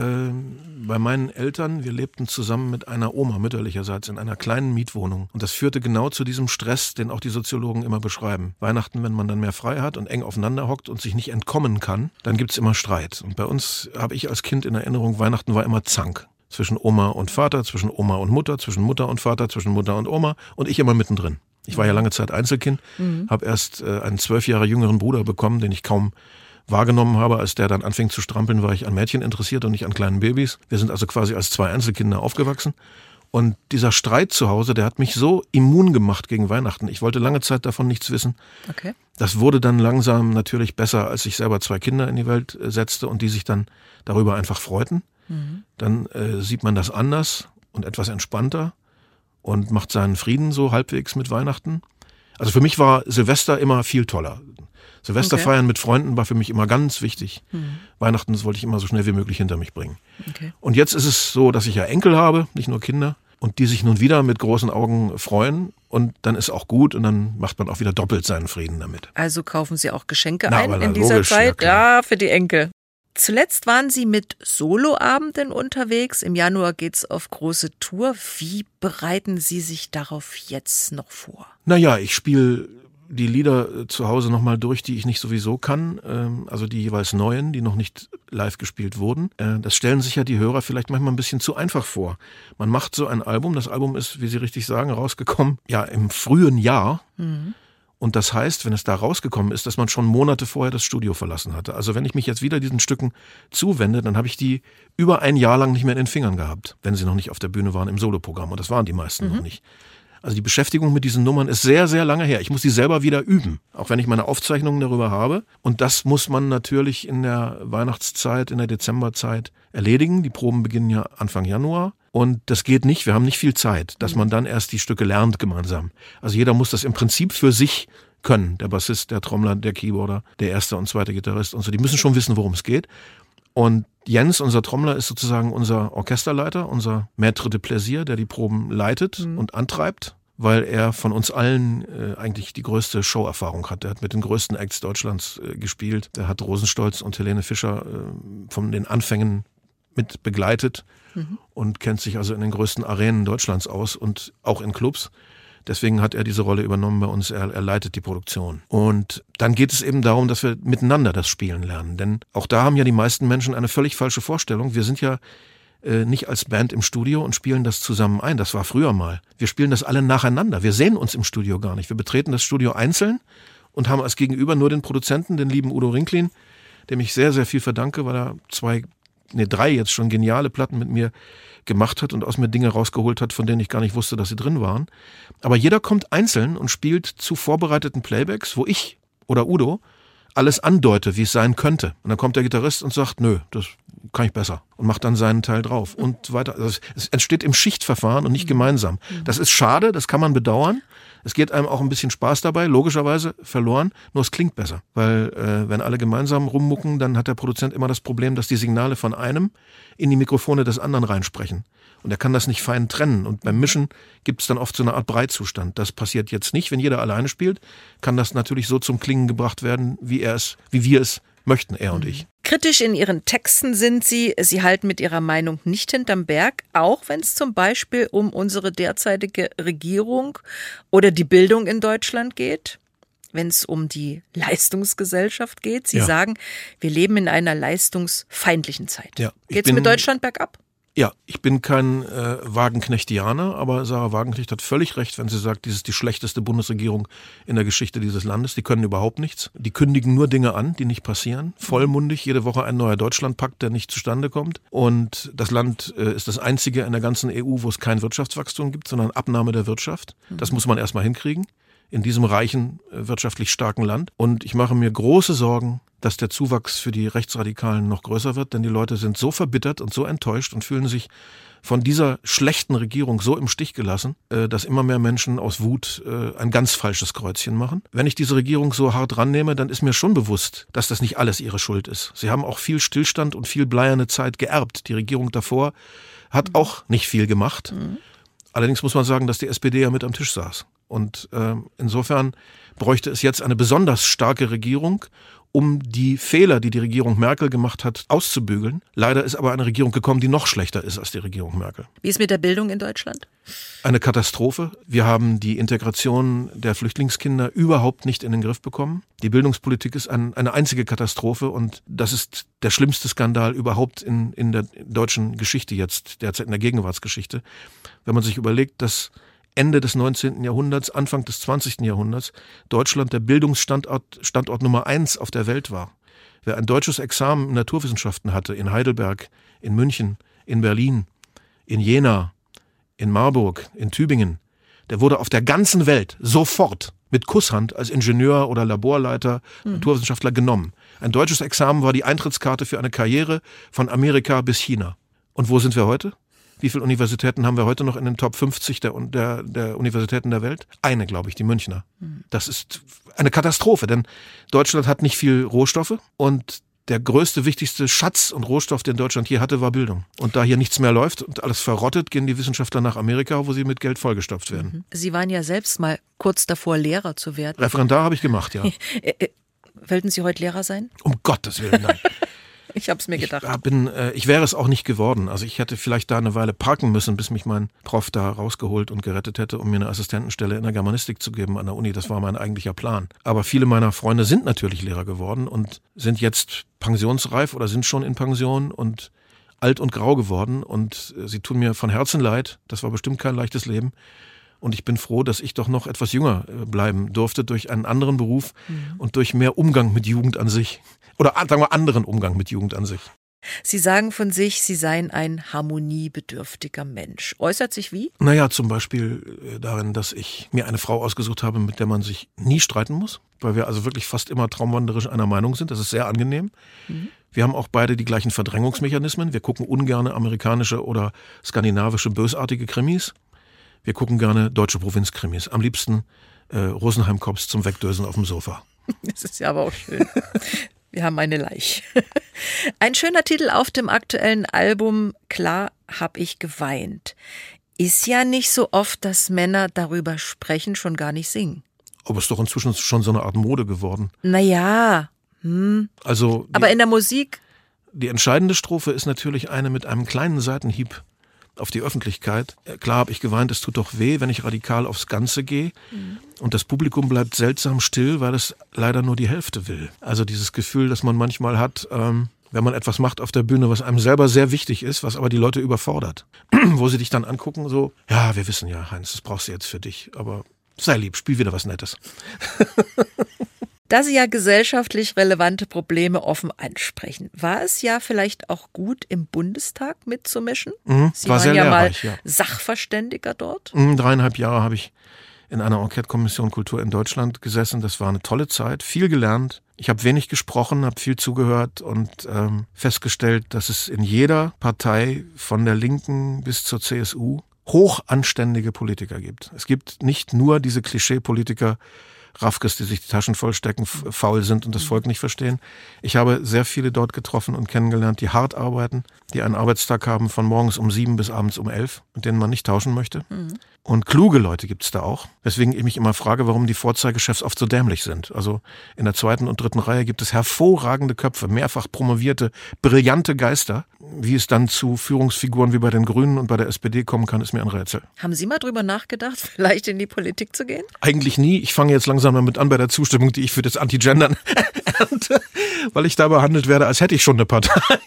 bei meinen Eltern, wir lebten zusammen mit einer Oma mütterlicherseits in einer kleinen Mietwohnung. Und das führte genau zu diesem Stress, den auch die Soziologen immer beschreiben. Weihnachten, wenn man dann mehr frei hat und eng aufeinander hockt und sich nicht entkommen kann, dann gibt's immer Streit. Und bei uns habe ich als Kind in Erinnerung, Weihnachten war immer Zank zwischen Oma und Vater, zwischen Oma und Mutter, zwischen Mutter und Vater, zwischen Mutter und Oma und ich immer mittendrin. Ich war ja lange Zeit Einzelkind, mhm. habe erst äh, einen zwölf Jahre jüngeren Bruder bekommen, den ich kaum wahrgenommen habe. Als der dann anfing zu strampeln, war ich an Mädchen interessiert und nicht an kleinen Babys. Wir sind also quasi als zwei Einzelkinder aufgewachsen. Und dieser Streit zu Hause, der hat mich so immun gemacht gegen Weihnachten. Ich wollte lange Zeit davon nichts wissen. Okay. Das wurde dann langsam natürlich besser, als ich selber zwei Kinder in die Welt äh, setzte und die sich dann darüber einfach freuten. Mhm. Dann äh, sieht man das anders und etwas entspannter und macht seinen Frieden so halbwegs mit Weihnachten. Also für mich war Silvester immer viel toller. Silvester okay. feiern mit Freunden war für mich immer ganz wichtig. Mhm. Weihnachten wollte ich immer so schnell wie möglich hinter mich bringen. Okay. Und jetzt ist es so, dass ich ja Enkel habe, nicht nur Kinder, und die sich nun wieder mit großen Augen freuen. Und dann ist auch gut und dann macht man auch wieder doppelt seinen Frieden damit. Also kaufen Sie auch Geschenke Na, ein in dieser logisch, Zeit? Ja, ja, für die Enkel. Zuletzt waren Sie mit Soloabenden unterwegs. Im Januar geht's auf große Tour. Wie bereiten Sie sich darauf jetzt noch vor? Naja, ich spiele die Lieder äh, zu Hause nochmal durch, die ich nicht sowieso kann, ähm, also die jeweils neuen, die noch nicht live gespielt wurden. Äh, das stellen sich ja die Hörer vielleicht manchmal ein bisschen zu einfach vor. Man macht so ein Album, das Album ist, wie Sie richtig sagen, rausgekommen, ja, im frühen Jahr. Mhm. Und das heißt, wenn es da rausgekommen ist, dass man schon Monate vorher das Studio verlassen hatte. Also wenn ich mich jetzt wieder diesen Stücken zuwende, dann habe ich die über ein Jahr lang nicht mehr in den Fingern gehabt, wenn sie noch nicht auf der Bühne waren im Soloprogramm. Und das waren die meisten mhm. noch nicht. Also die Beschäftigung mit diesen Nummern ist sehr, sehr lange her. Ich muss die selber wieder üben, auch wenn ich meine Aufzeichnungen darüber habe. Und das muss man natürlich in der Weihnachtszeit, in der Dezemberzeit erledigen. Die Proben beginnen ja Anfang Januar. Und das geht nicht, wir haben nicht viel Zeit, dass man dann erst die Stücke lernt gemeinsam. Also jeder muss das im Prinzip für sich können. Der Bassist, der Trommler, der Keyboarder, der erste und zweite Gitarrist und so. Die müssen schon wissen, worum es geht. Und Jens, unser Trommler, ist sozusagen unser Orchesterleiter, unser Maître de Plaisir, der die Proben leitet mhm. und antreibt, weil er von uns allen äh, eigentlich die größte Showerfahrung hat. Er hat mit den größten Acts Deutschlands äh, gespielt. Er hat Rosenstolz und Helene Fischer äh, von den Anfängen mit begleitet mhm. und kennt sich also in den größten Arenen Deutschlands aus und auch in Clubs. Deswegen hat er diese Rolle übernommen bei uns. Er, er, leitet die Produktion. Und dann geht es eben darum, dass wir miteinander das Spielen lernen. Denn auch da haben ja die meisten Menschen eine völlig falsche Vorstellung. Wir sind ja äh, nicht als Band im Studio und spielen das zusammen ein. Das war früher mal. Wir spielen das alle nacheinander. Wir sehen uns im Studio gar nicht. Wir betreten das Studio einzeln und haben als Gegenüber nur den Produzenten, den lieben Udo Rinklin, dem ich sehr, sehr viel verdanke, weil er zwei, nee, drei jetzt schon geniale Platten mit mir gemacht hat und aus mir Dinge rausgeholt hat, von denen ich gar nicht wusste, dass sie drin waren. Aber jeder kommt einzeln und spielt zu vorbereiteten Playbacks, wo ich oder Udo alles andeute, wie es sein könnte. Und dann kommt der Gitarrist und sagt, nö, das kann ich besser und macht dann seinen Teil drauf und weiter. Also es entsteht im Schichtverfahren und nicht mhm. gemeinsam. Das ist schade, das kann man bedauern. Es geht einem auch ein bisschen Spaß dabei, logischerweise verloren, nur es klingt besser. Weil äh, wenn alle gemeinsam rummucken, dann hat der Produzent immer das Problem, dass die Signale von einem in die Mikrofone des anderen reinsprechen. Und er kann das nicht fein trennen. Und beim Mischen gibt es dann oft so eine Art Breitzustand. Das passiert jetzt nicht. Wenn jeder alleine spielt, kann das natürlich so zum Klingen gebracht werden, wie er es, wie wir es möchten, er und ich. Kritisch in ihren Texten sind sie, sie halten mit ihrer Meinung nicht hinterm Berg, auch wenn es zum Beispiel um unsere derzeitige Regierung oder die Bildung in Deutschland geht wenn es um die Leistungsgesellschaft geht. Sie ja. sagen, wir leben in einer leistungsfeindlichen Zeit. Ja, Geht es mit Deutschland bergab? Ja, ich bin kein äh, Wagenknechtianer, aber Sarah Wagenknecht hat völlig recht, wenn sie sagt, dies ist die schlechteste Bundesregierung in der Geschichte dieses Landes. Die können überhaupt nichts. Die kündigen nur Dinge an, die nicht passieren. Vollmundig, jede Woche ein neuer Deutschlandpakt, der nicht zustande kommt. Und das Land äh, ist das einzige in der ganzen EU, wo es kein Wirtschaftswachstum gibt, sondern Abnahme der Wirtschaft. Das muss man erstmal hinkriegen in diesem reichen, äh, wirtschaftlich starken Land. Und ich mache mir große Sorgen, dass der Zuwachs für die Rechtsradikalen noch größer wird, denn die Leute sind so verbittert und so enttäuscht und fühlen sich von dieser schlechten Regierung so im Stich gelassen, äh, dass immer mehr Menschen aus Wut äh, ein ganz falsches Kreuzchen machen. Wenn ich diese Regierung so hart rannehme, dann ist mir schon bewusst, dass das nicht alles ihre Schuld ist. Sie haben auch viel Stillstand und viel bleierne Zeit geerbt. Die Regierung davor hat auch nicht viel gemacht. Mhm. Allerdings muss man sagen, dass die SPD ja mit am Tisch saß. Und äh, insofern bräuchte es jetzt eine besonders starke Regierung, um die Fehler, die die Regierung Merkel gemacht hat, auszubügeln. Leider ist aber eine Regierung gekommen, die noch schlechter ist als die Regierung Merkel. Wie ist mit der Bildung in Deutschland? Eine Katastrophe. Wir haben die Integration der Flüchtlingskinder überhaupt nicht in den Griff bekommen. Die Bildungspolitik ist ein, eine einzige Katastrophe und das ist der schlimmste Skandal überhaupt in, in der deutschen Geschichte jetzt, derzeit in der Gegenwartsgeschichte. Wenn man sich überlegt, dass Ende des 19. Jahrhunderts, Anfang des 20. Jahrhunderts Deutschland der Bildungsstandort Standort Nummer eins auf der Welt war. Wer ein deutsches Examen in Naturwissenschaften hatte, in Heidelberg, in München, in Berlin, in Jena, in Marburg, in Tübingen, der wurde auf der ganzen Welt sofort mit Kusshand als Ingenieur oder Laborleiter, mhm. Naturwissenschaftler genommen. Ein deutsches Examen war die Eintrittskarte für eine Karriere von Amerika bis China. Und wo sind wir heute? Wie viele Universitäten haben wir heute noch in den Top 50 der, der, der Universitäten der Welt? Eine, glaube ich, die Münchner. Hm. Das ist eine Katastrophe, denn Deutschland hat nicht viel Rohstoffe und der größte, wichtigste Schatz und Rohstoff, den Deutschland hier hatte, war Bildung. Und da hier nichts mehr läuft und alles verrottet, gehen die Wissenschaftler nach Amerika, wo sie mit Geld vollgestopft werden. Mhm. Sie waren ja selbst mal kurz davor, Lehrer zu werden. Referendar habe ich gemacht, ja. Äh, äh, wollten Sie heute Lehrer sein? Um Gottes Willen, nein. Ich habe es mir gedacht. Ich, bin, äh, ich wäre es auch nicht geworden. Also ich hätte vielleicht da eine Weile parken müssen, bis mich mein Prof da rausgeholt und gerettet hätte, um mir eine Assistentenstelle in der Germanistik zu geben an der Uni. Das war mein eigentlicher Plan. Aber viele meiner Freunde sind natürlich Lehrer geworden und sind jetzt pensionsreif oder sind schon in Pension und alt und grau geworden und äh, sie tun mir von Herzen leid. Das war bestimmt kein leichtes Leben. Und ich bin froh, dass ich doch noch etwas jünger äh, bleiben durfte durch einen anderen Beruf mhm. und durch mehr Umgang mit Jugend an sich. Oder sagen wir anderen Umgang mit Jugend an sich. Sie sagen von sich, Sie seien ein harmoniebedürftiger Mensch. Äußert sich wie? Naja, zum Beispiel äh, darin, dass ich mir eine Frau ausgesucht habe, mit der man sich nie streiten muss, weil wir also wirklich fast immer traumwanderisch einer Meinung sind. Das ist sehr angenehm. Mhm. Wir haben auch beide die gleichen Verdrängungsmechanismen. Wir gucken ungern amerikanische oder skandinavische bösartige Krimis. Wir gucken gerne deutsche Provinzkrimis. Am liebsten äh, Rosenheim-Cops zum Wegdösen auf dem Sofa. Das ist ja aber auch schön. Wir haben eine Leiche. Ein schöner Titel auf dem aktuellen Album, Klar hab ich geweint. Ist ja nicht so oft, dass Männer darüber sprechen, schon gar nicht singen. Aber es ist doch inzwischen schon so eine Art Mode geworden. Naja. Hm. Also. Aber in der Musik. Die entscheidende Strophe ist natürlich eine mit einem kleinen Seitenhieb auf die Öffentlichkeit. Äh, klar habe ich geweint, es tut doch weh, wenn ich radikal aufs Ganze gehe. Mhm. Und das Publikum bleibt seltsam still, weil es leider nur die Hälfte will. Also dieses Gefühl, das man manchmal hat, ähm, wenn man etwas macht auf der Bühne, was einem selber sehr wichtig ist, was aber die Leute überfordert. Wo sie dich dann angucken, so, ja, wir wissen ja, Heinz, das brauchst du jetzt für dich, aber sei lieb, spiel wieder was Nettes. Da Sie ja gesellschaftlich relevante Probleme offen ansprechen, war es ja vielleicht auch gut, im Bundestag mitzumischen? Mhm, Sie war waren ja mal ja. Sachverständiger dort. Mhm, dreieinhalb Jahre habe ich in einer Enquete-Kommission Kultur in Deutschland gesessen. Das war eine tolle Zeit, viel gelernt. Ich habe wenig gesprochen, habe viel zugehört und ähm, festgestellt, dass es in jeder Partei von der Linken bis zur CSU hochanständige Politiker gibt. Es gibt nicht nur diese Klischee-Politiker, Raffkes, die sich die Taschen vollstecken, faul sind und das Volk nicht verstehen. Ich habe sehr viele dort getroffen und kennengelernt, die hart arbeiten, die einen Arbeitstag haben von morgens um sieben bis abends um elf, mit denen man nicht tauschen möchte. Mhm. Und kluge Leute gibt's da auch. Weswegen ich mich immer frage, warum die Vorzeigechefs oft so dämlich sind. Also in der zweiten und dritten Reihe gibt es hervorragende Köpfe, mehrfach promovierte, brillante Geister. Wie es dann zu Führungsfiguren wie bei den Grünen und bei der SPD kommen kann, ist mir ein Rätsel. Haben Sie mal drüber nachgedacht, vielleicht in die Politik zu gehen? Eigentlich nie. Ich fange jetzt langsam damit an bei der Zustimmung, die ich für das Anti-Gendern ernte, weil ich da behandelt werde, als hätte ich schon eine Partei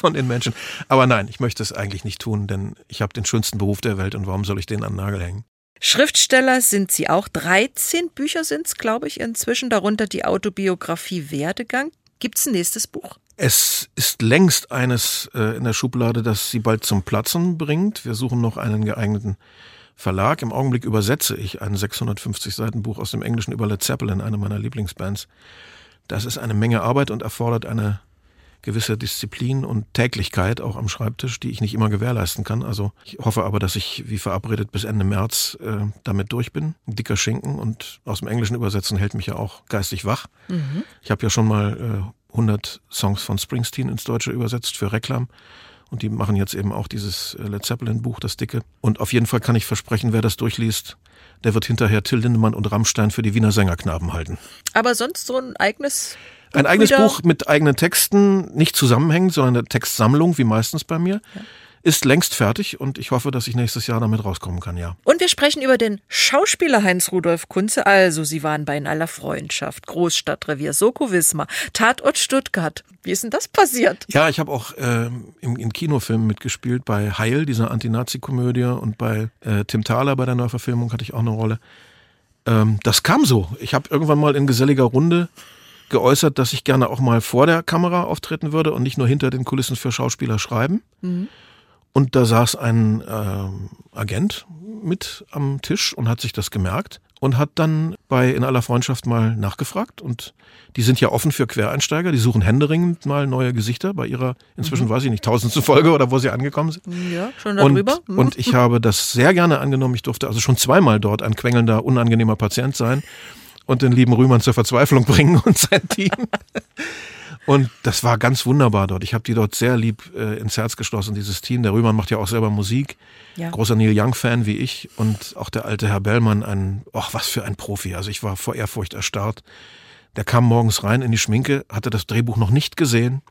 von den Menschen. Aber nein, ich möchte es eigentlich nicht tun, denn ich habe den schönsten Beruf der Welt und warum soll ich den an den Nagel hängen? Schriftsteller sind Sie auch. 13 Bücher sind es, glaube ich, inzwischen, darunter die Autobiografie Werdegang. Gibt es ein nächstes Buch? Es ist längst eines äh, in der Schublade, das Sie bald zum Platzen bringt. Wir suchen noch einen geeigneten Verlag. Im Augenblick übersetze ich ein 650 Seiten Buch aus dem Englischen über Led Zeppelin, eine meiner Lieblingsbands. Das ist eine Menge Arbeit und erfordert eine gewisse Disziplin und Täglichkeit auch am Schreibtisch, die ich nicht immer gewährleisten kann. Also ich hoffe aber, dass ich wie verabredet bis Ende März äh, damit durch bin. Ein dicker Schinken und aus dem Englischen übersetzen hält mich ja auch geistig wach. Mhm. Ich habe ja schon mal äh, 100 Songs von Springsteen ins Deutsche übersetzt für Reklam. Und die machen jetzt eben auch dieses äh, Led Zeppelin Buch, das dicke. Und auf jeden Fall kann ich versprechen, wer das durchliest, der wird hinterher Till Lindemann und Rammstein für die Wiener Sängerknaben halten. Aber sonst so ein eigenes ein eigenes Buch mit eigenen Texten, nicht zusammenhängend, sondern eine Textsammlung, wie meistens bei mir. Ja. Ist längst fertig und ich hoffe, dass ich nächstes Jahr damit rauskommen kann, ja. Und wir sprechen über den Schauspieler Heinz Rudolf Kunze. Also, Sie waren bei In aller Freundschaft, Großstadtrevier, Soko Wismar, Tatort Stuttgart. Wie ist denn das passiert? Ja, ich habe auch äh, im, in Kinofilmen mitgespielt, bei Heil, dieser Anti-Nazi-Komödie, und bei äh, Tim Thaler bei der Neuverfilmung hatte ich auch eine Rolle. Ähm, das kam so. Ich habe irgendwann mal in geselliger Runde geäußert, dass ich gerne auch mal vor der Kamera auftreten würde und nicht nur hinter den Kulissen für Schauspieler schreiben. Mhm. Und da saß ein äh, Agent mit am Tisch und hat sich das gemerkt und hat dann bei In aller Freundschaft mal nachgefragt. Und die sind ja offen für Quereinsteiger, die suchen händeringend mal neue Gesichter bei ihrer, inzwischen mhm. weiß ich nicht, tausendste Folge oder wo sie angekommen sind. Ja, schon darüber. Und, mhm. und ich habe das sehr gerne angenommen. Ich durfte also schon zweimal dort ein quengelnder, unangenehmer Patient sein und den lieben Rühmann zur Verzweiflung bringen und sein Team. Und das war ganz wunderbar dort. Ich habe die dort sehr lieb äh, ins Herz geschlossen, dieses Team. Der Rühmann macht ja auch selber Musik. Ja. Großer Neil Young-Fan wie ich. Und auch der alte Herr Bellmann, ein, ach, was für ein Profi. Also ich war vor Ehrfurcht erstarrt. Der kam morgens rein in die Schminke, hatte das Drehbuch noch nicht gesehen,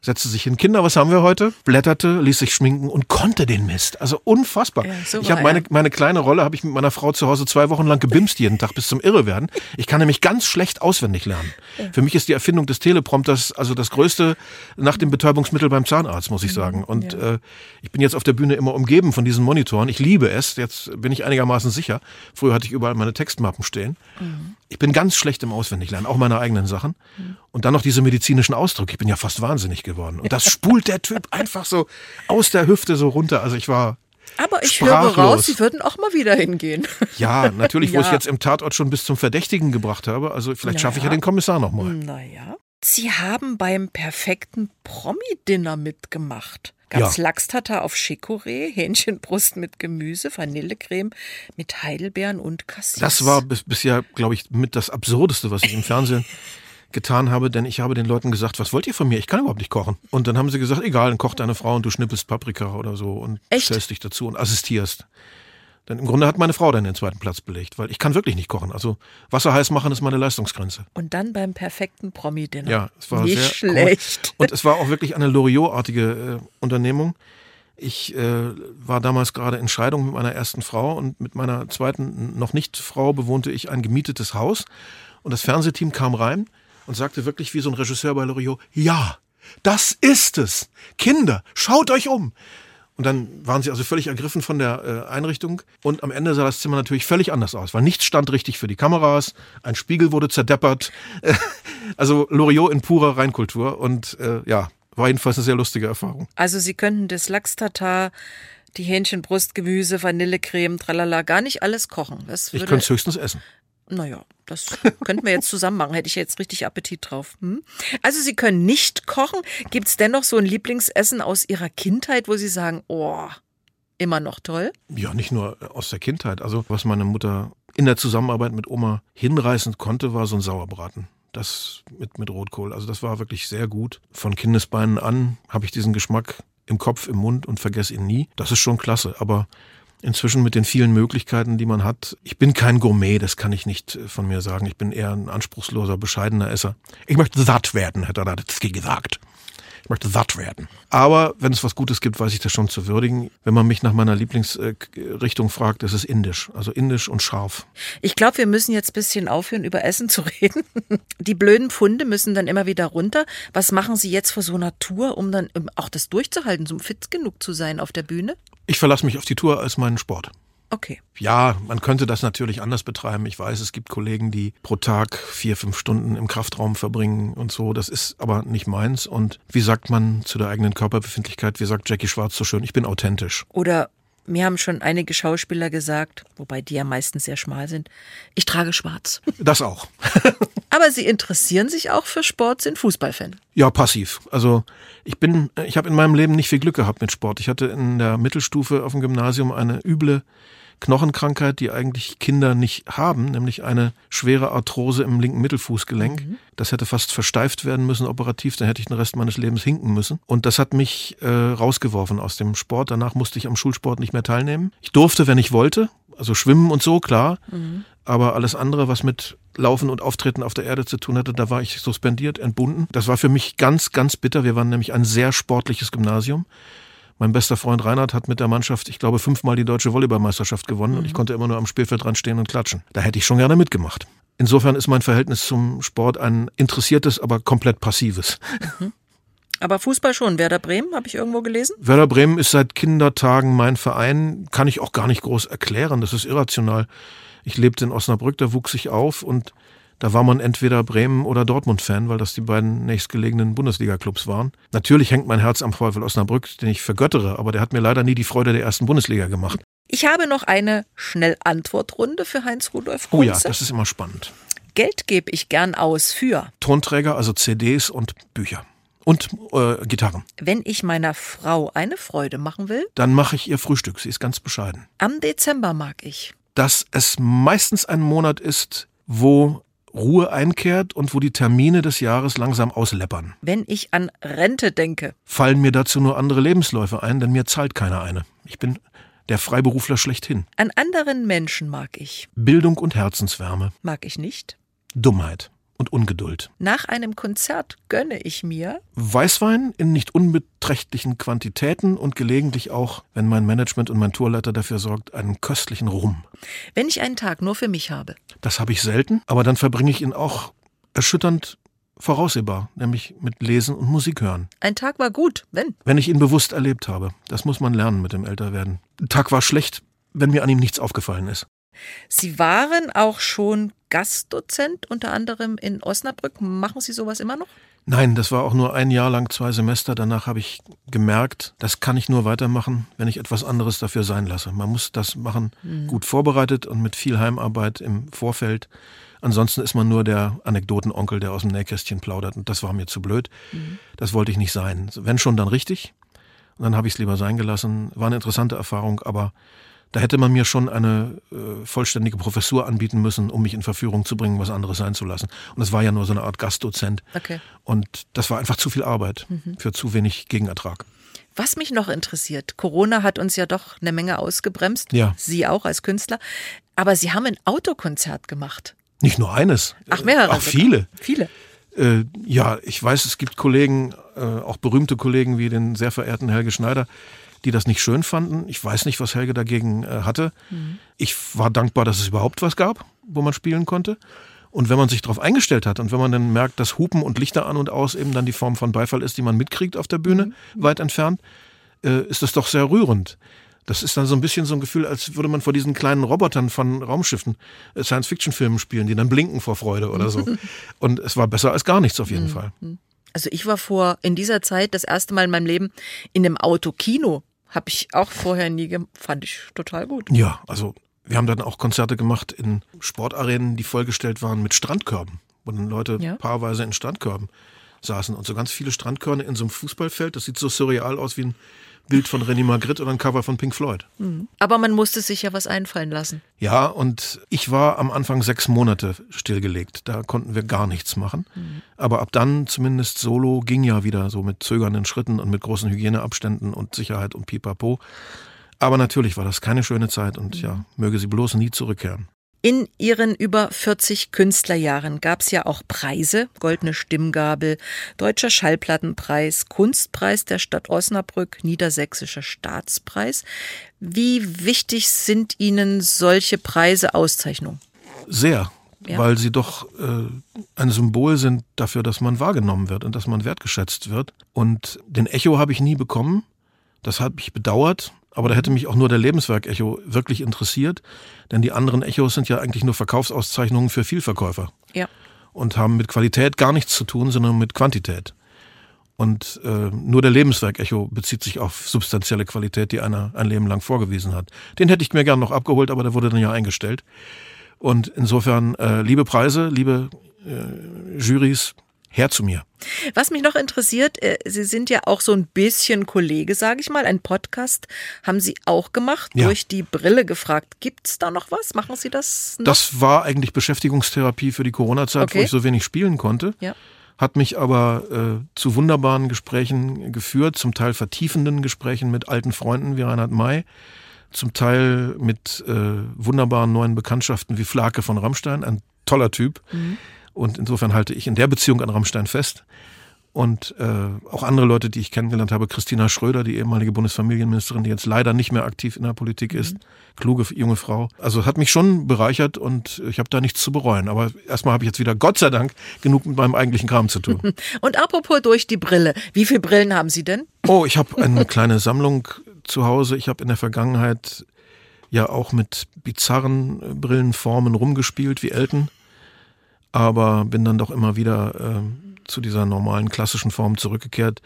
setzte sich hin, Kinder, was haben wir heute? Blätterte, ließ sich schminken und konnte den Mist. Also unfassbar. Ja, super, ich habe meine, meine kleine Rolle, habe ich mit meiner Frau zu Hause zwei Wochen lang gebimst jeden Tag bis zum Irrewerden. Ich kann nämlich ganz schlecht auswendig lernen. Ja. Für mich ist die Erfindung des Teleprompters also das Größte nach dem Betäubungsmittel beim Zahnarzt, muss ich sagen. Und ja. äh, ich bin jetzt auf der Bühne immer umgeben von diesen Monitoren. Ich liebe es. Jetzt bin ich einigermaßen sicher. Früher hatte ich überall meine Textmappen stehen. Mhm. Ich bin ganz schlecht im Auswendiglernen, auch meine eigenen Sachen. Mhm. Und dann noch diese medizinischen Ausdrücke. Ich bin ja fast wahnsinnig geworden. Und das spult der Typ einfach so aus der Hüfte so runter. Also ich war. Aber ich sprachlos. höre raus, Sie würden auch mal wieder hingehen. Ja, natürlich, ja. wo ich jetzt im Tatort schon bis zum Verdächtigen gebracht habe. Also vielleicht naja. schaffe ich ja den Kommissar nochmal. Naja. Sie haben beim perfekten Promi-Dinner mitgemacht. Gab's ja. Lachstatter auf Chicorée, Hähnchenbrust mit Gemüse, Vanillecreme mit Heidelbeeren und Cassis. Das war bis, bisher, glaube ich, mit das Absurdeste, was ich im Fernsehen getan habe, denn ich habe den Leuten gesagt, was wollt ihr von mir? Ich kann überhaupt nicht kochen. Und dann haben sie gesagt, egal, dann kocht deine Frau und du schnippelst Paprika oder so und Echt? stellst dich dazu und assistierst. Denn im Grunde hat meine Frau dann den zweiten Platz belegt, weil ich kann wirklich nicht kochen. Also Wasser heiß machen ist meine Leistungsgrenze. Und dann beim perfekten Promi-Dinner. Ja, es war nicht sehr schlecht. Cool. Und es war auch wirklich eine Loriot-artige äh, Unternehmung. Ich äh, war damals gerade in Scheidung mit meiner ersten Frau und mit meiner zweiten noch nicht Frau bewohnte ich ein gemietetes Haus und das Fernsehteam kam rein und sagte wirklich wie so ein Regisseur bei Loriot, ja, das ist es. Kinder, schaut euch um. Und dann waren sie also völlig ergriffen von der äh, Einrichtung. Und am Ende sah das Zimmer natürlich völlig anders aus, weil nichts stand richtig für die Kameras, ein Spiegel wurde zerdeppert. also Loriot in purer Reinkultur. Und äh, ja, war jedenfalls eine sehr lustige Erfahrung. Also Sie könnten das Lachs-Tatar, die Hähnchenbrust, Gemüse, Vanillecreme, tralala, gar nicht alles kochen. Ich könnte es höchstens essen. Naja, das könnten wir jetzt zusammen machen. Hätte ich jetzt richtig Appetit drauf. Hm? Also Sie können nicht kochen. Gibt es dennoch so ein Lieblingsessen aus Ihrer Kindheit, wo Sie sagen, oh, immer noch toll? Ja, nicht nur aus der Kindheit. Also was meine Mutter in der Zusammenarbeit mit Oma hinreißend konnte, war so ein Sauerbraten. Das mit, mit Rotkohl. Also das war wirklich sehr gut. Von Kindesbeinen an habe ich diesen Geschmack im Kopf, im Mund und vergesse ihn nie. Das ist schon klasse. Aber inzwischen mit den vielen Möglichkeiten, die man hat. Ich bin kein Gourmet, das kann ich nicht äh, von mir sagen. Ich bin eher ein anspruchsloser, bescheidener Esser. Ich möchte satt werden, hat Radetzky gesagt. Ich möchte satt werden. Aber wenn es was Gutes gibt, weiß ich das schon zu würdigen. Wenn man mich nach meiner Lieblingsrichtung fragt, ist es indisch. Also indisch und scharf. Ich glaube, wir müssen jetzt bisschen aufhören, über Essen zu reden. Die blöden Pfunde müssen dann immer wieder runter. Was machen Sie jetzt vor so einer Tour, um dann auch das durchzuhalten, so fit genug zu sein auf der Bühne? Ich verlasse mich auf die Tour als meinen Sport. Okay. Ja, man könnte das natürlich anders betreiben. Ich weiß, es gibt Kollegen, die pro Tag vier, fünf Stunden im Kraftraum verbringen und so. Das ist aber nicht meins. Und wie sagt man zu der eigenen Körperbefindlichkeit? Wie sagt Jackie Schwarz so schön? Ich bin authentisch. Oder mir haben schon einige Schauspieler gesagt, wobei die ja meistens sehr schmal sind, ich trage schwarz. Das auch. Aber Sie interessieren sich auch für Sport, sind Fußballfan. Ja, passiv. Also ich bin, ich habe in meinem Leben nicht viel Glück gehabt mit Sport. Ich hatte in der Mittelstufe auf dem Gymnasium eine üble Knochenkrankheit, die eigentlich Kinder nicht haben, nämlich eine schwere Arthrose im linken Mittelfußgelenk. Mhm. Das hätte fast versteift werden müssen operativ, dann hätte ich den Rest meines Lebens hinken müssen. Und das hat mich äh, rausgeworfen aus dem Sport. Danach musste ich am Schulsport nicht mehr teilnehmen. Ich durfte, wenn ich wollte, also schwimmen und so, klar. Mhm. Aber alles andere, was mit Laufen und Auftreten auf der Erde zu tun hatte, da war ich suspendiert, entbunden. Das war für mich ganz, ganz bitter. Wir waren nämlich ein sehr sportliches Gymnasium. Mein bester Freund Reinhard hat mit der Mannschaft, ich glaube, fünfmal die deutsche Volleyballmeisterschaft gewonnen mhm. und ich mhm. konnte immer nur am Spielfeld dran stehen und klatschen. Da hätte ich schon gerne mitgemacht. Insofern ist mein Verhältnis zum Sport ein interessiertes, aber komplett passives. Mhm. Aber Fußball schon. Werder Bremen, habe ich irgendwo gelesen? Werder Bremen ist seit Kindertagen mein Verein. Kann ich auch gar nicht groß erklären. Das ist irrational. Ich lebte in Osnabrück, da wuchs ich auf und da war man entweder Bremen oder Dortmund-Fan, weil das die beiden nächstgelegenen Bundesliga-Clubs waren. Natürlich hängt mein Herz am VfL Osnabrück, den ich vergöttere, aber der hat mir leider nie die Freude der ersten Bundesliga gemacht. Ich habe noch eine Schnellantwortrunde für Heinz Rudolf Kunze. Oh ja, das ist immer spannend. Geld gebe ich gern aus für Tonträger, also CDs und Bücher. Und äh, Gitarren. Wenn ich meiner Frau eine Freude machen will, dann mache ich ihr Frühstück. Sie ist ganz bescheiden. Am Dezember mag ich. Dass es meistens ein Monat ist, wo Ruhe einkehrt und wo die Termine des Jahres langsam ausleppern. Wenn ich an Rente denke, fallen mir dazu nur andere Lebensläufe ein, denn mir zahlt keiner eine. Ich bin der Freiberufler schlechthin. An anderen Menschen mag ich. Bildung und Herzenswärme. Mag ich nicht. Dummheit und Ungeduld. Nach einem Konzert gönne ich mir Weißwein in nicht unbeträchtlichen Quantitäten und gelegentlich auch, wenn mein Management und mein Tourleiter dafür sorgt, einen köstlichen Rum. Wenn ich einen Tag nur für mich habe. Das habe ich selten, aber dann verbringe ich ihn auch erschütternd voraussehbar, nämlich mit Lesen und Musik hören. Ein Tag war gut, wenn? Wenn ich ihn bewusst erlebt habe. Das muss man lernen mit dem Älterwerden. Ein Tag war schlecht, wenn mir an ihm nichts aufgefallen ist. Sie waren auch schon Gastdozent, unter anderem in Osnabrück. Machen Sie sowas immer noch? Nein, das war auch nur ein Jahr lang, zwei Semester. Danach habe ich gemerkt, das kann ich nur weitermachen, wenn ich etwas anderes dafür sein lasse. Man muss das machen, mhm. gut vorbereitet und mit viel Heimarbeit im Vorfeld. Ansonsten ist man nur der Anekdotenonkel, der aus dem Nähkästchen plaudert. Und das war mir zu blöd. Mhm. Das wollte ich nicht sein. Wenn schon, dann richtig. Und dann habe ich es lieber sein gelassen. War eine interessante Erfahrung, aber da hätte man mir schon eine äh, vollständige Professur anbieten müssen, um mich in Verführung zu bringen, was anderes sein zu lassen. Und es war ja nur so eine Art Gastdozent. Okay. Und das war einfach zu viel Arbeit mhm. für zu wenig Gegenertrag. Was mich noch interessiert, Corona hat uns ja doch eine Menge ausgebremst. Ja. Sie auch als Künstler. Aber Sie haben ein Autokonzert gemacht. Nicht nur eines. Ach, mehrere. Auch viele. Viele. Äh, ja, ich weiß, es gibt Kollegen, äh, auch berühmte Kollegen wie den sehr verehrten Helge Schneider, die das nicht schön fanden. Ich weiß nicht, was Helge dagegen äh, hatte. Mhm. Ich war dankbar, dass es überhaupt was gab, wo man spielen konnte. Und wenn man sich darauf eingestellt hat und wenn man dann merkt, dass Hupen und Lichter an und aus eben dann die Form von Beifall ist, die man mitkriegt auf der Bühne, mhm. weit entfernt, äh, ist das doch sehr rührend. Das ist dann so ein bisschen so ein Gefühl, als würde man vor diesen kleinen Robotern von Raumschiffen äh, Science-Fiction-Filmen spielen, die dann blinken vor Freude oder so. Und es war besser als gar nichts auf jeden mhm. Fall. Also ich war vor in dieser Zeit das erste Mal in meinem Leben in einem Autokino. Habe ich auch vorher nie, fand ich total gut. Ja, also wir haben dann auch Konzerte gemacht in Sportarenen, die vollgestellt waren mit Strandkörben, wo dann Leute ja. paarweise in Strandkörben saßen und so ganz viele Strandkörner in so einem Fußballfeld. Das sieht so surreal aus wie ein Bild von René Magritte oder ein Cover von Pink Floyd. Mhm. Aber man musste sich ja was einfallen lassen. Ja, und ich war am Anfang sechs Monate stillgelegt. Da konnten wir gar nichts machen. Mhm. Aber ab dann zumindest solo ging ja wieder so mit zögernden Schritten und mit großen Hygieneabständen und Sicherheit und Pipapo. Aber natürlich war das keine schöne Zeit und ja, möge sie bloß nie zurückkehren. In ihren über 40 Künstlerjahren gab es ja auch Preise, Goldene Stimmgabel, Deutscher Schallplattenpreis, Kunstpreis der Stadt Osnabrück, Niedersächsischer Staatspreis. Wie wichtig sind Ihnen solche Preise, Auszeichnungen? Sehr, ja. weil sie doch äh, ein Symbol sind dafür, dass man wahrgenommen wird und dass man wertgeschätzt wird. Und den Echo habe ich nie bekommen. Das habe ich bedauert. Aber da hätte mich auch nur der Lebenswerk-Echo wirklich interessiert, denn die anderen Echos sind ja eigentlich nur Verkaufsauszeichnungen für Vielverkäufer. Ja. Und haben mit Qualität gar nichts zu tun, sondern mit Quantität. Und äh, nur der Lebenswerk-Echo bezieht sich auf substanzielle Qualität, die einer ein Leben lang vorgewiesen hat. Den hätte ich mir gern noch abgeholt, aber der wurde dann ja eingestellt. Und insofern, äh, liebe Preise, liebe äh, Jurys, her zu mir. Was mich noch interessiert, äh, Sie sind ja auch so ein bisschen Kollege, sage ich mal. Ein Podcast haben Sie auch gemacht, ja. durch die Brille gefragt. Gibt es da noch was? Machen Sie das noch? Das war eigentlich Beschäftigungstherapie für die Corona-Zeit, okay. wo ich so wenig spielen konnte. Ja. Hat mich aber äh, zu wunderbaren Gesprächen geführt, zum Teil vertiefenden Gesprächen mit alten Freunden wie Reinhard May, zum Teil mit äh, wunderbaren neuen Bekanntschaften wie Flake von Rammstein, ein toller Typ. Mhm und insofern halte ich in der Beziehung an Rammstein fest. Und äh, auch andere Leute, die ich kennengelernt habe, Christina Schröder, die ehemalige Bundesfamilienministerin, die jetzt leider nicht mehr aktiv in der Politik ist, mhm. kluge junge Frau. Also hat mich schon bereichert und ich habe da nichts zu bereuen. Aber erstmal habe ich jetzt wieder, Gott sei Dank, genug mit meinem eigentlichen Kram zu tun. Und apropos durch die Brille, wie viele Brillen haben Sie denn? Oh, ich habe eine kleine Sammlung zu Hause. Ich habe in der Vergangenheit ja auch mit bizarren Brillenformen rumgespielt, wie Elton aber bin dann doch immer wieder äh, zu dieser normalen klassischen Form zurückgekehrt,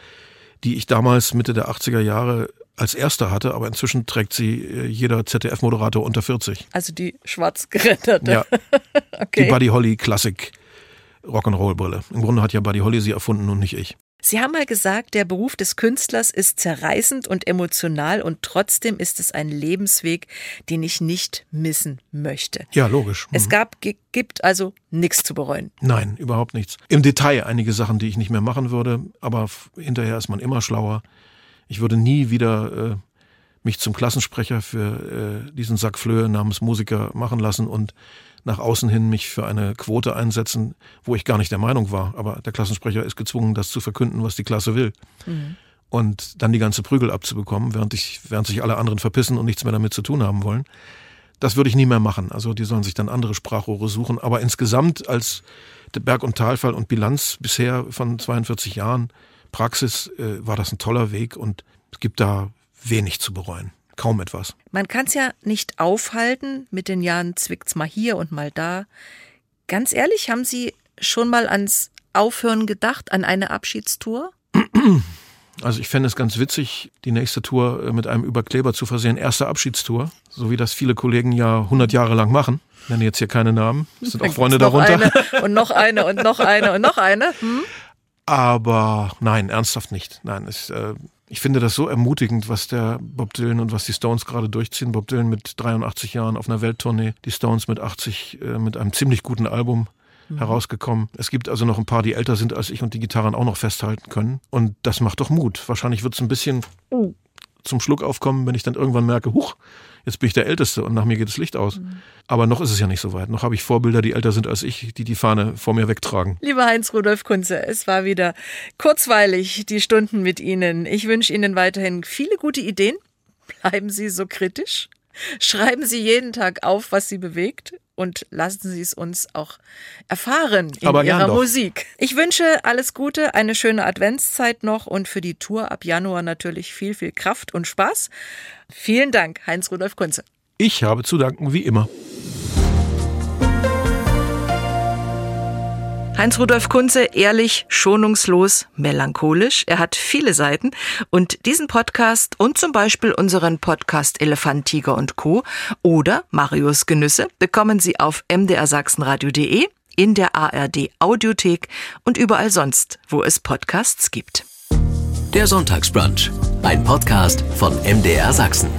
die ich damals Mitte der 80er Jahre als erster hatte, aber inzwischen trägt sie äh, jeder ZDF-Moderator unter 40. Also die schwarz geränderte. Ja. okay. Die Buddy Holly Klassik Rock'n'Roll-Brille. Im Grunde hat ja Buddy Holly sie erfunden und nicht ich. Sie haben mal gesagt, der Beruf des Künstlers ist zerreißend und emotional und trotzdem ist es ein Lebensweg, den ich nicht missen möchte. Ja, logisch. Mhm. Es gab, gibt also nichts zu bereuen. Nein, überhaupt nichts. Im Detail einige Sachen, die ich nicht mehr machen würde, aber hinterher ist man immer schlauer. Ich würde nie wieder äh, mich zum Klassensprecher für äh, diesen Sack Flöhe namens Musiker machen lassen und nach außen hin mich für eine Quote einsetzen, wo ich gar nicht der Meinung war. Aber der Klassensprecher ist gezwungen, das zu verkünden, was die Klasse will. Mhm. Und dann die ganze Prügel abzubekommen, während, ich, während sich alle anderen verpissen und nichts mehr damit zu tun haben wollen. Das würde ich nie mehr machen. Also die sollen sich dann andere Sprachrohre suchen. Aber insgesamt als Berg- und Talfall und Bilanz bisher von 42 Jahren Praxis äh, war das ein toller Weg und es gibt da wenig zu bereuen kaum etwas. Man kann es ja nicht aufhalten. Mit den Jahren zwickt's mal hier und mal da. Ganz ehrlich, haben Sie schon mal ans Aufhören gedacht, an eine Abschiedstour? Also ich fände es ganz witzig, die nächste Tour äh, mit einem Überkleber zu versehen. Erste Abschiedstour, so wie das viele Kollegen ja 100 Jahre lang machen. Ich nenne jetzt hier keine Namen, es sind auch Freunde darunter. Und noch eine und noch eine und noch eine. Hm? Aber nein, ernsthaft nicht. Nein, es, äh, ich finde das so ermutigend, was der Bob Dylan und was die Stones gerade durchziehen. Bob Dylan mit 83 Jahren auf einer Welttournee, die Stones mit 80 äh, mit einem ziemlich guten Album mhm. herausgekommen. Es gibt also noch ein paar, die älter sind als ich und die Gitarren auch noch festhalten können. Und das macht doch Mut. Wahrscheinlich wird es ein bisschen zum Schluck aufkommen, wenn ich dann irgendwann merke, huch, Jetzt bin ich der Älteste und nach mir geht das Licht aus. Mhm. Aber noch ist es ja nicht so weit. Noch habe ich Vorbilder, die älter sind als ich, die die Fahne vor mir wegtragen. Lieber Heinz-Rudolf Kunze, es war wieder kurzweilig, die Stunden mit Ihnen. Ich wünsche Ihnen weiterhin viele gute Ideen. Bleiben Sie so kritisch. Schreiben Sie jeden Tag auf, was Sie bewegt und lassen Sie es uns auch erfahren in Aber Ihrer Musik. Ich wünsche alles Gute, eine schöne Adventszeit noch und für die Tour ab Januar natürlich viel, viel Kraft und Spaß. Vielen Dank, Heinz-Rudolf Kunze. Ich habe zu danken, wie immer. Heinz-Rudolf Kunze, ehrlich, schonungslos, melancholisch. Er hat viele Seiten und diesen Podcast und zum Beispiel unseren Podcast Elefant, Tiger und Co. oder Marius Genüsse bekommen Sie auf mdrsachsenradio.de, in der ARD Audiothek und überall sonst, wo es Podcasts gibt. Der Sonntagsbrunch, ein Podcast von MDR Sachsen.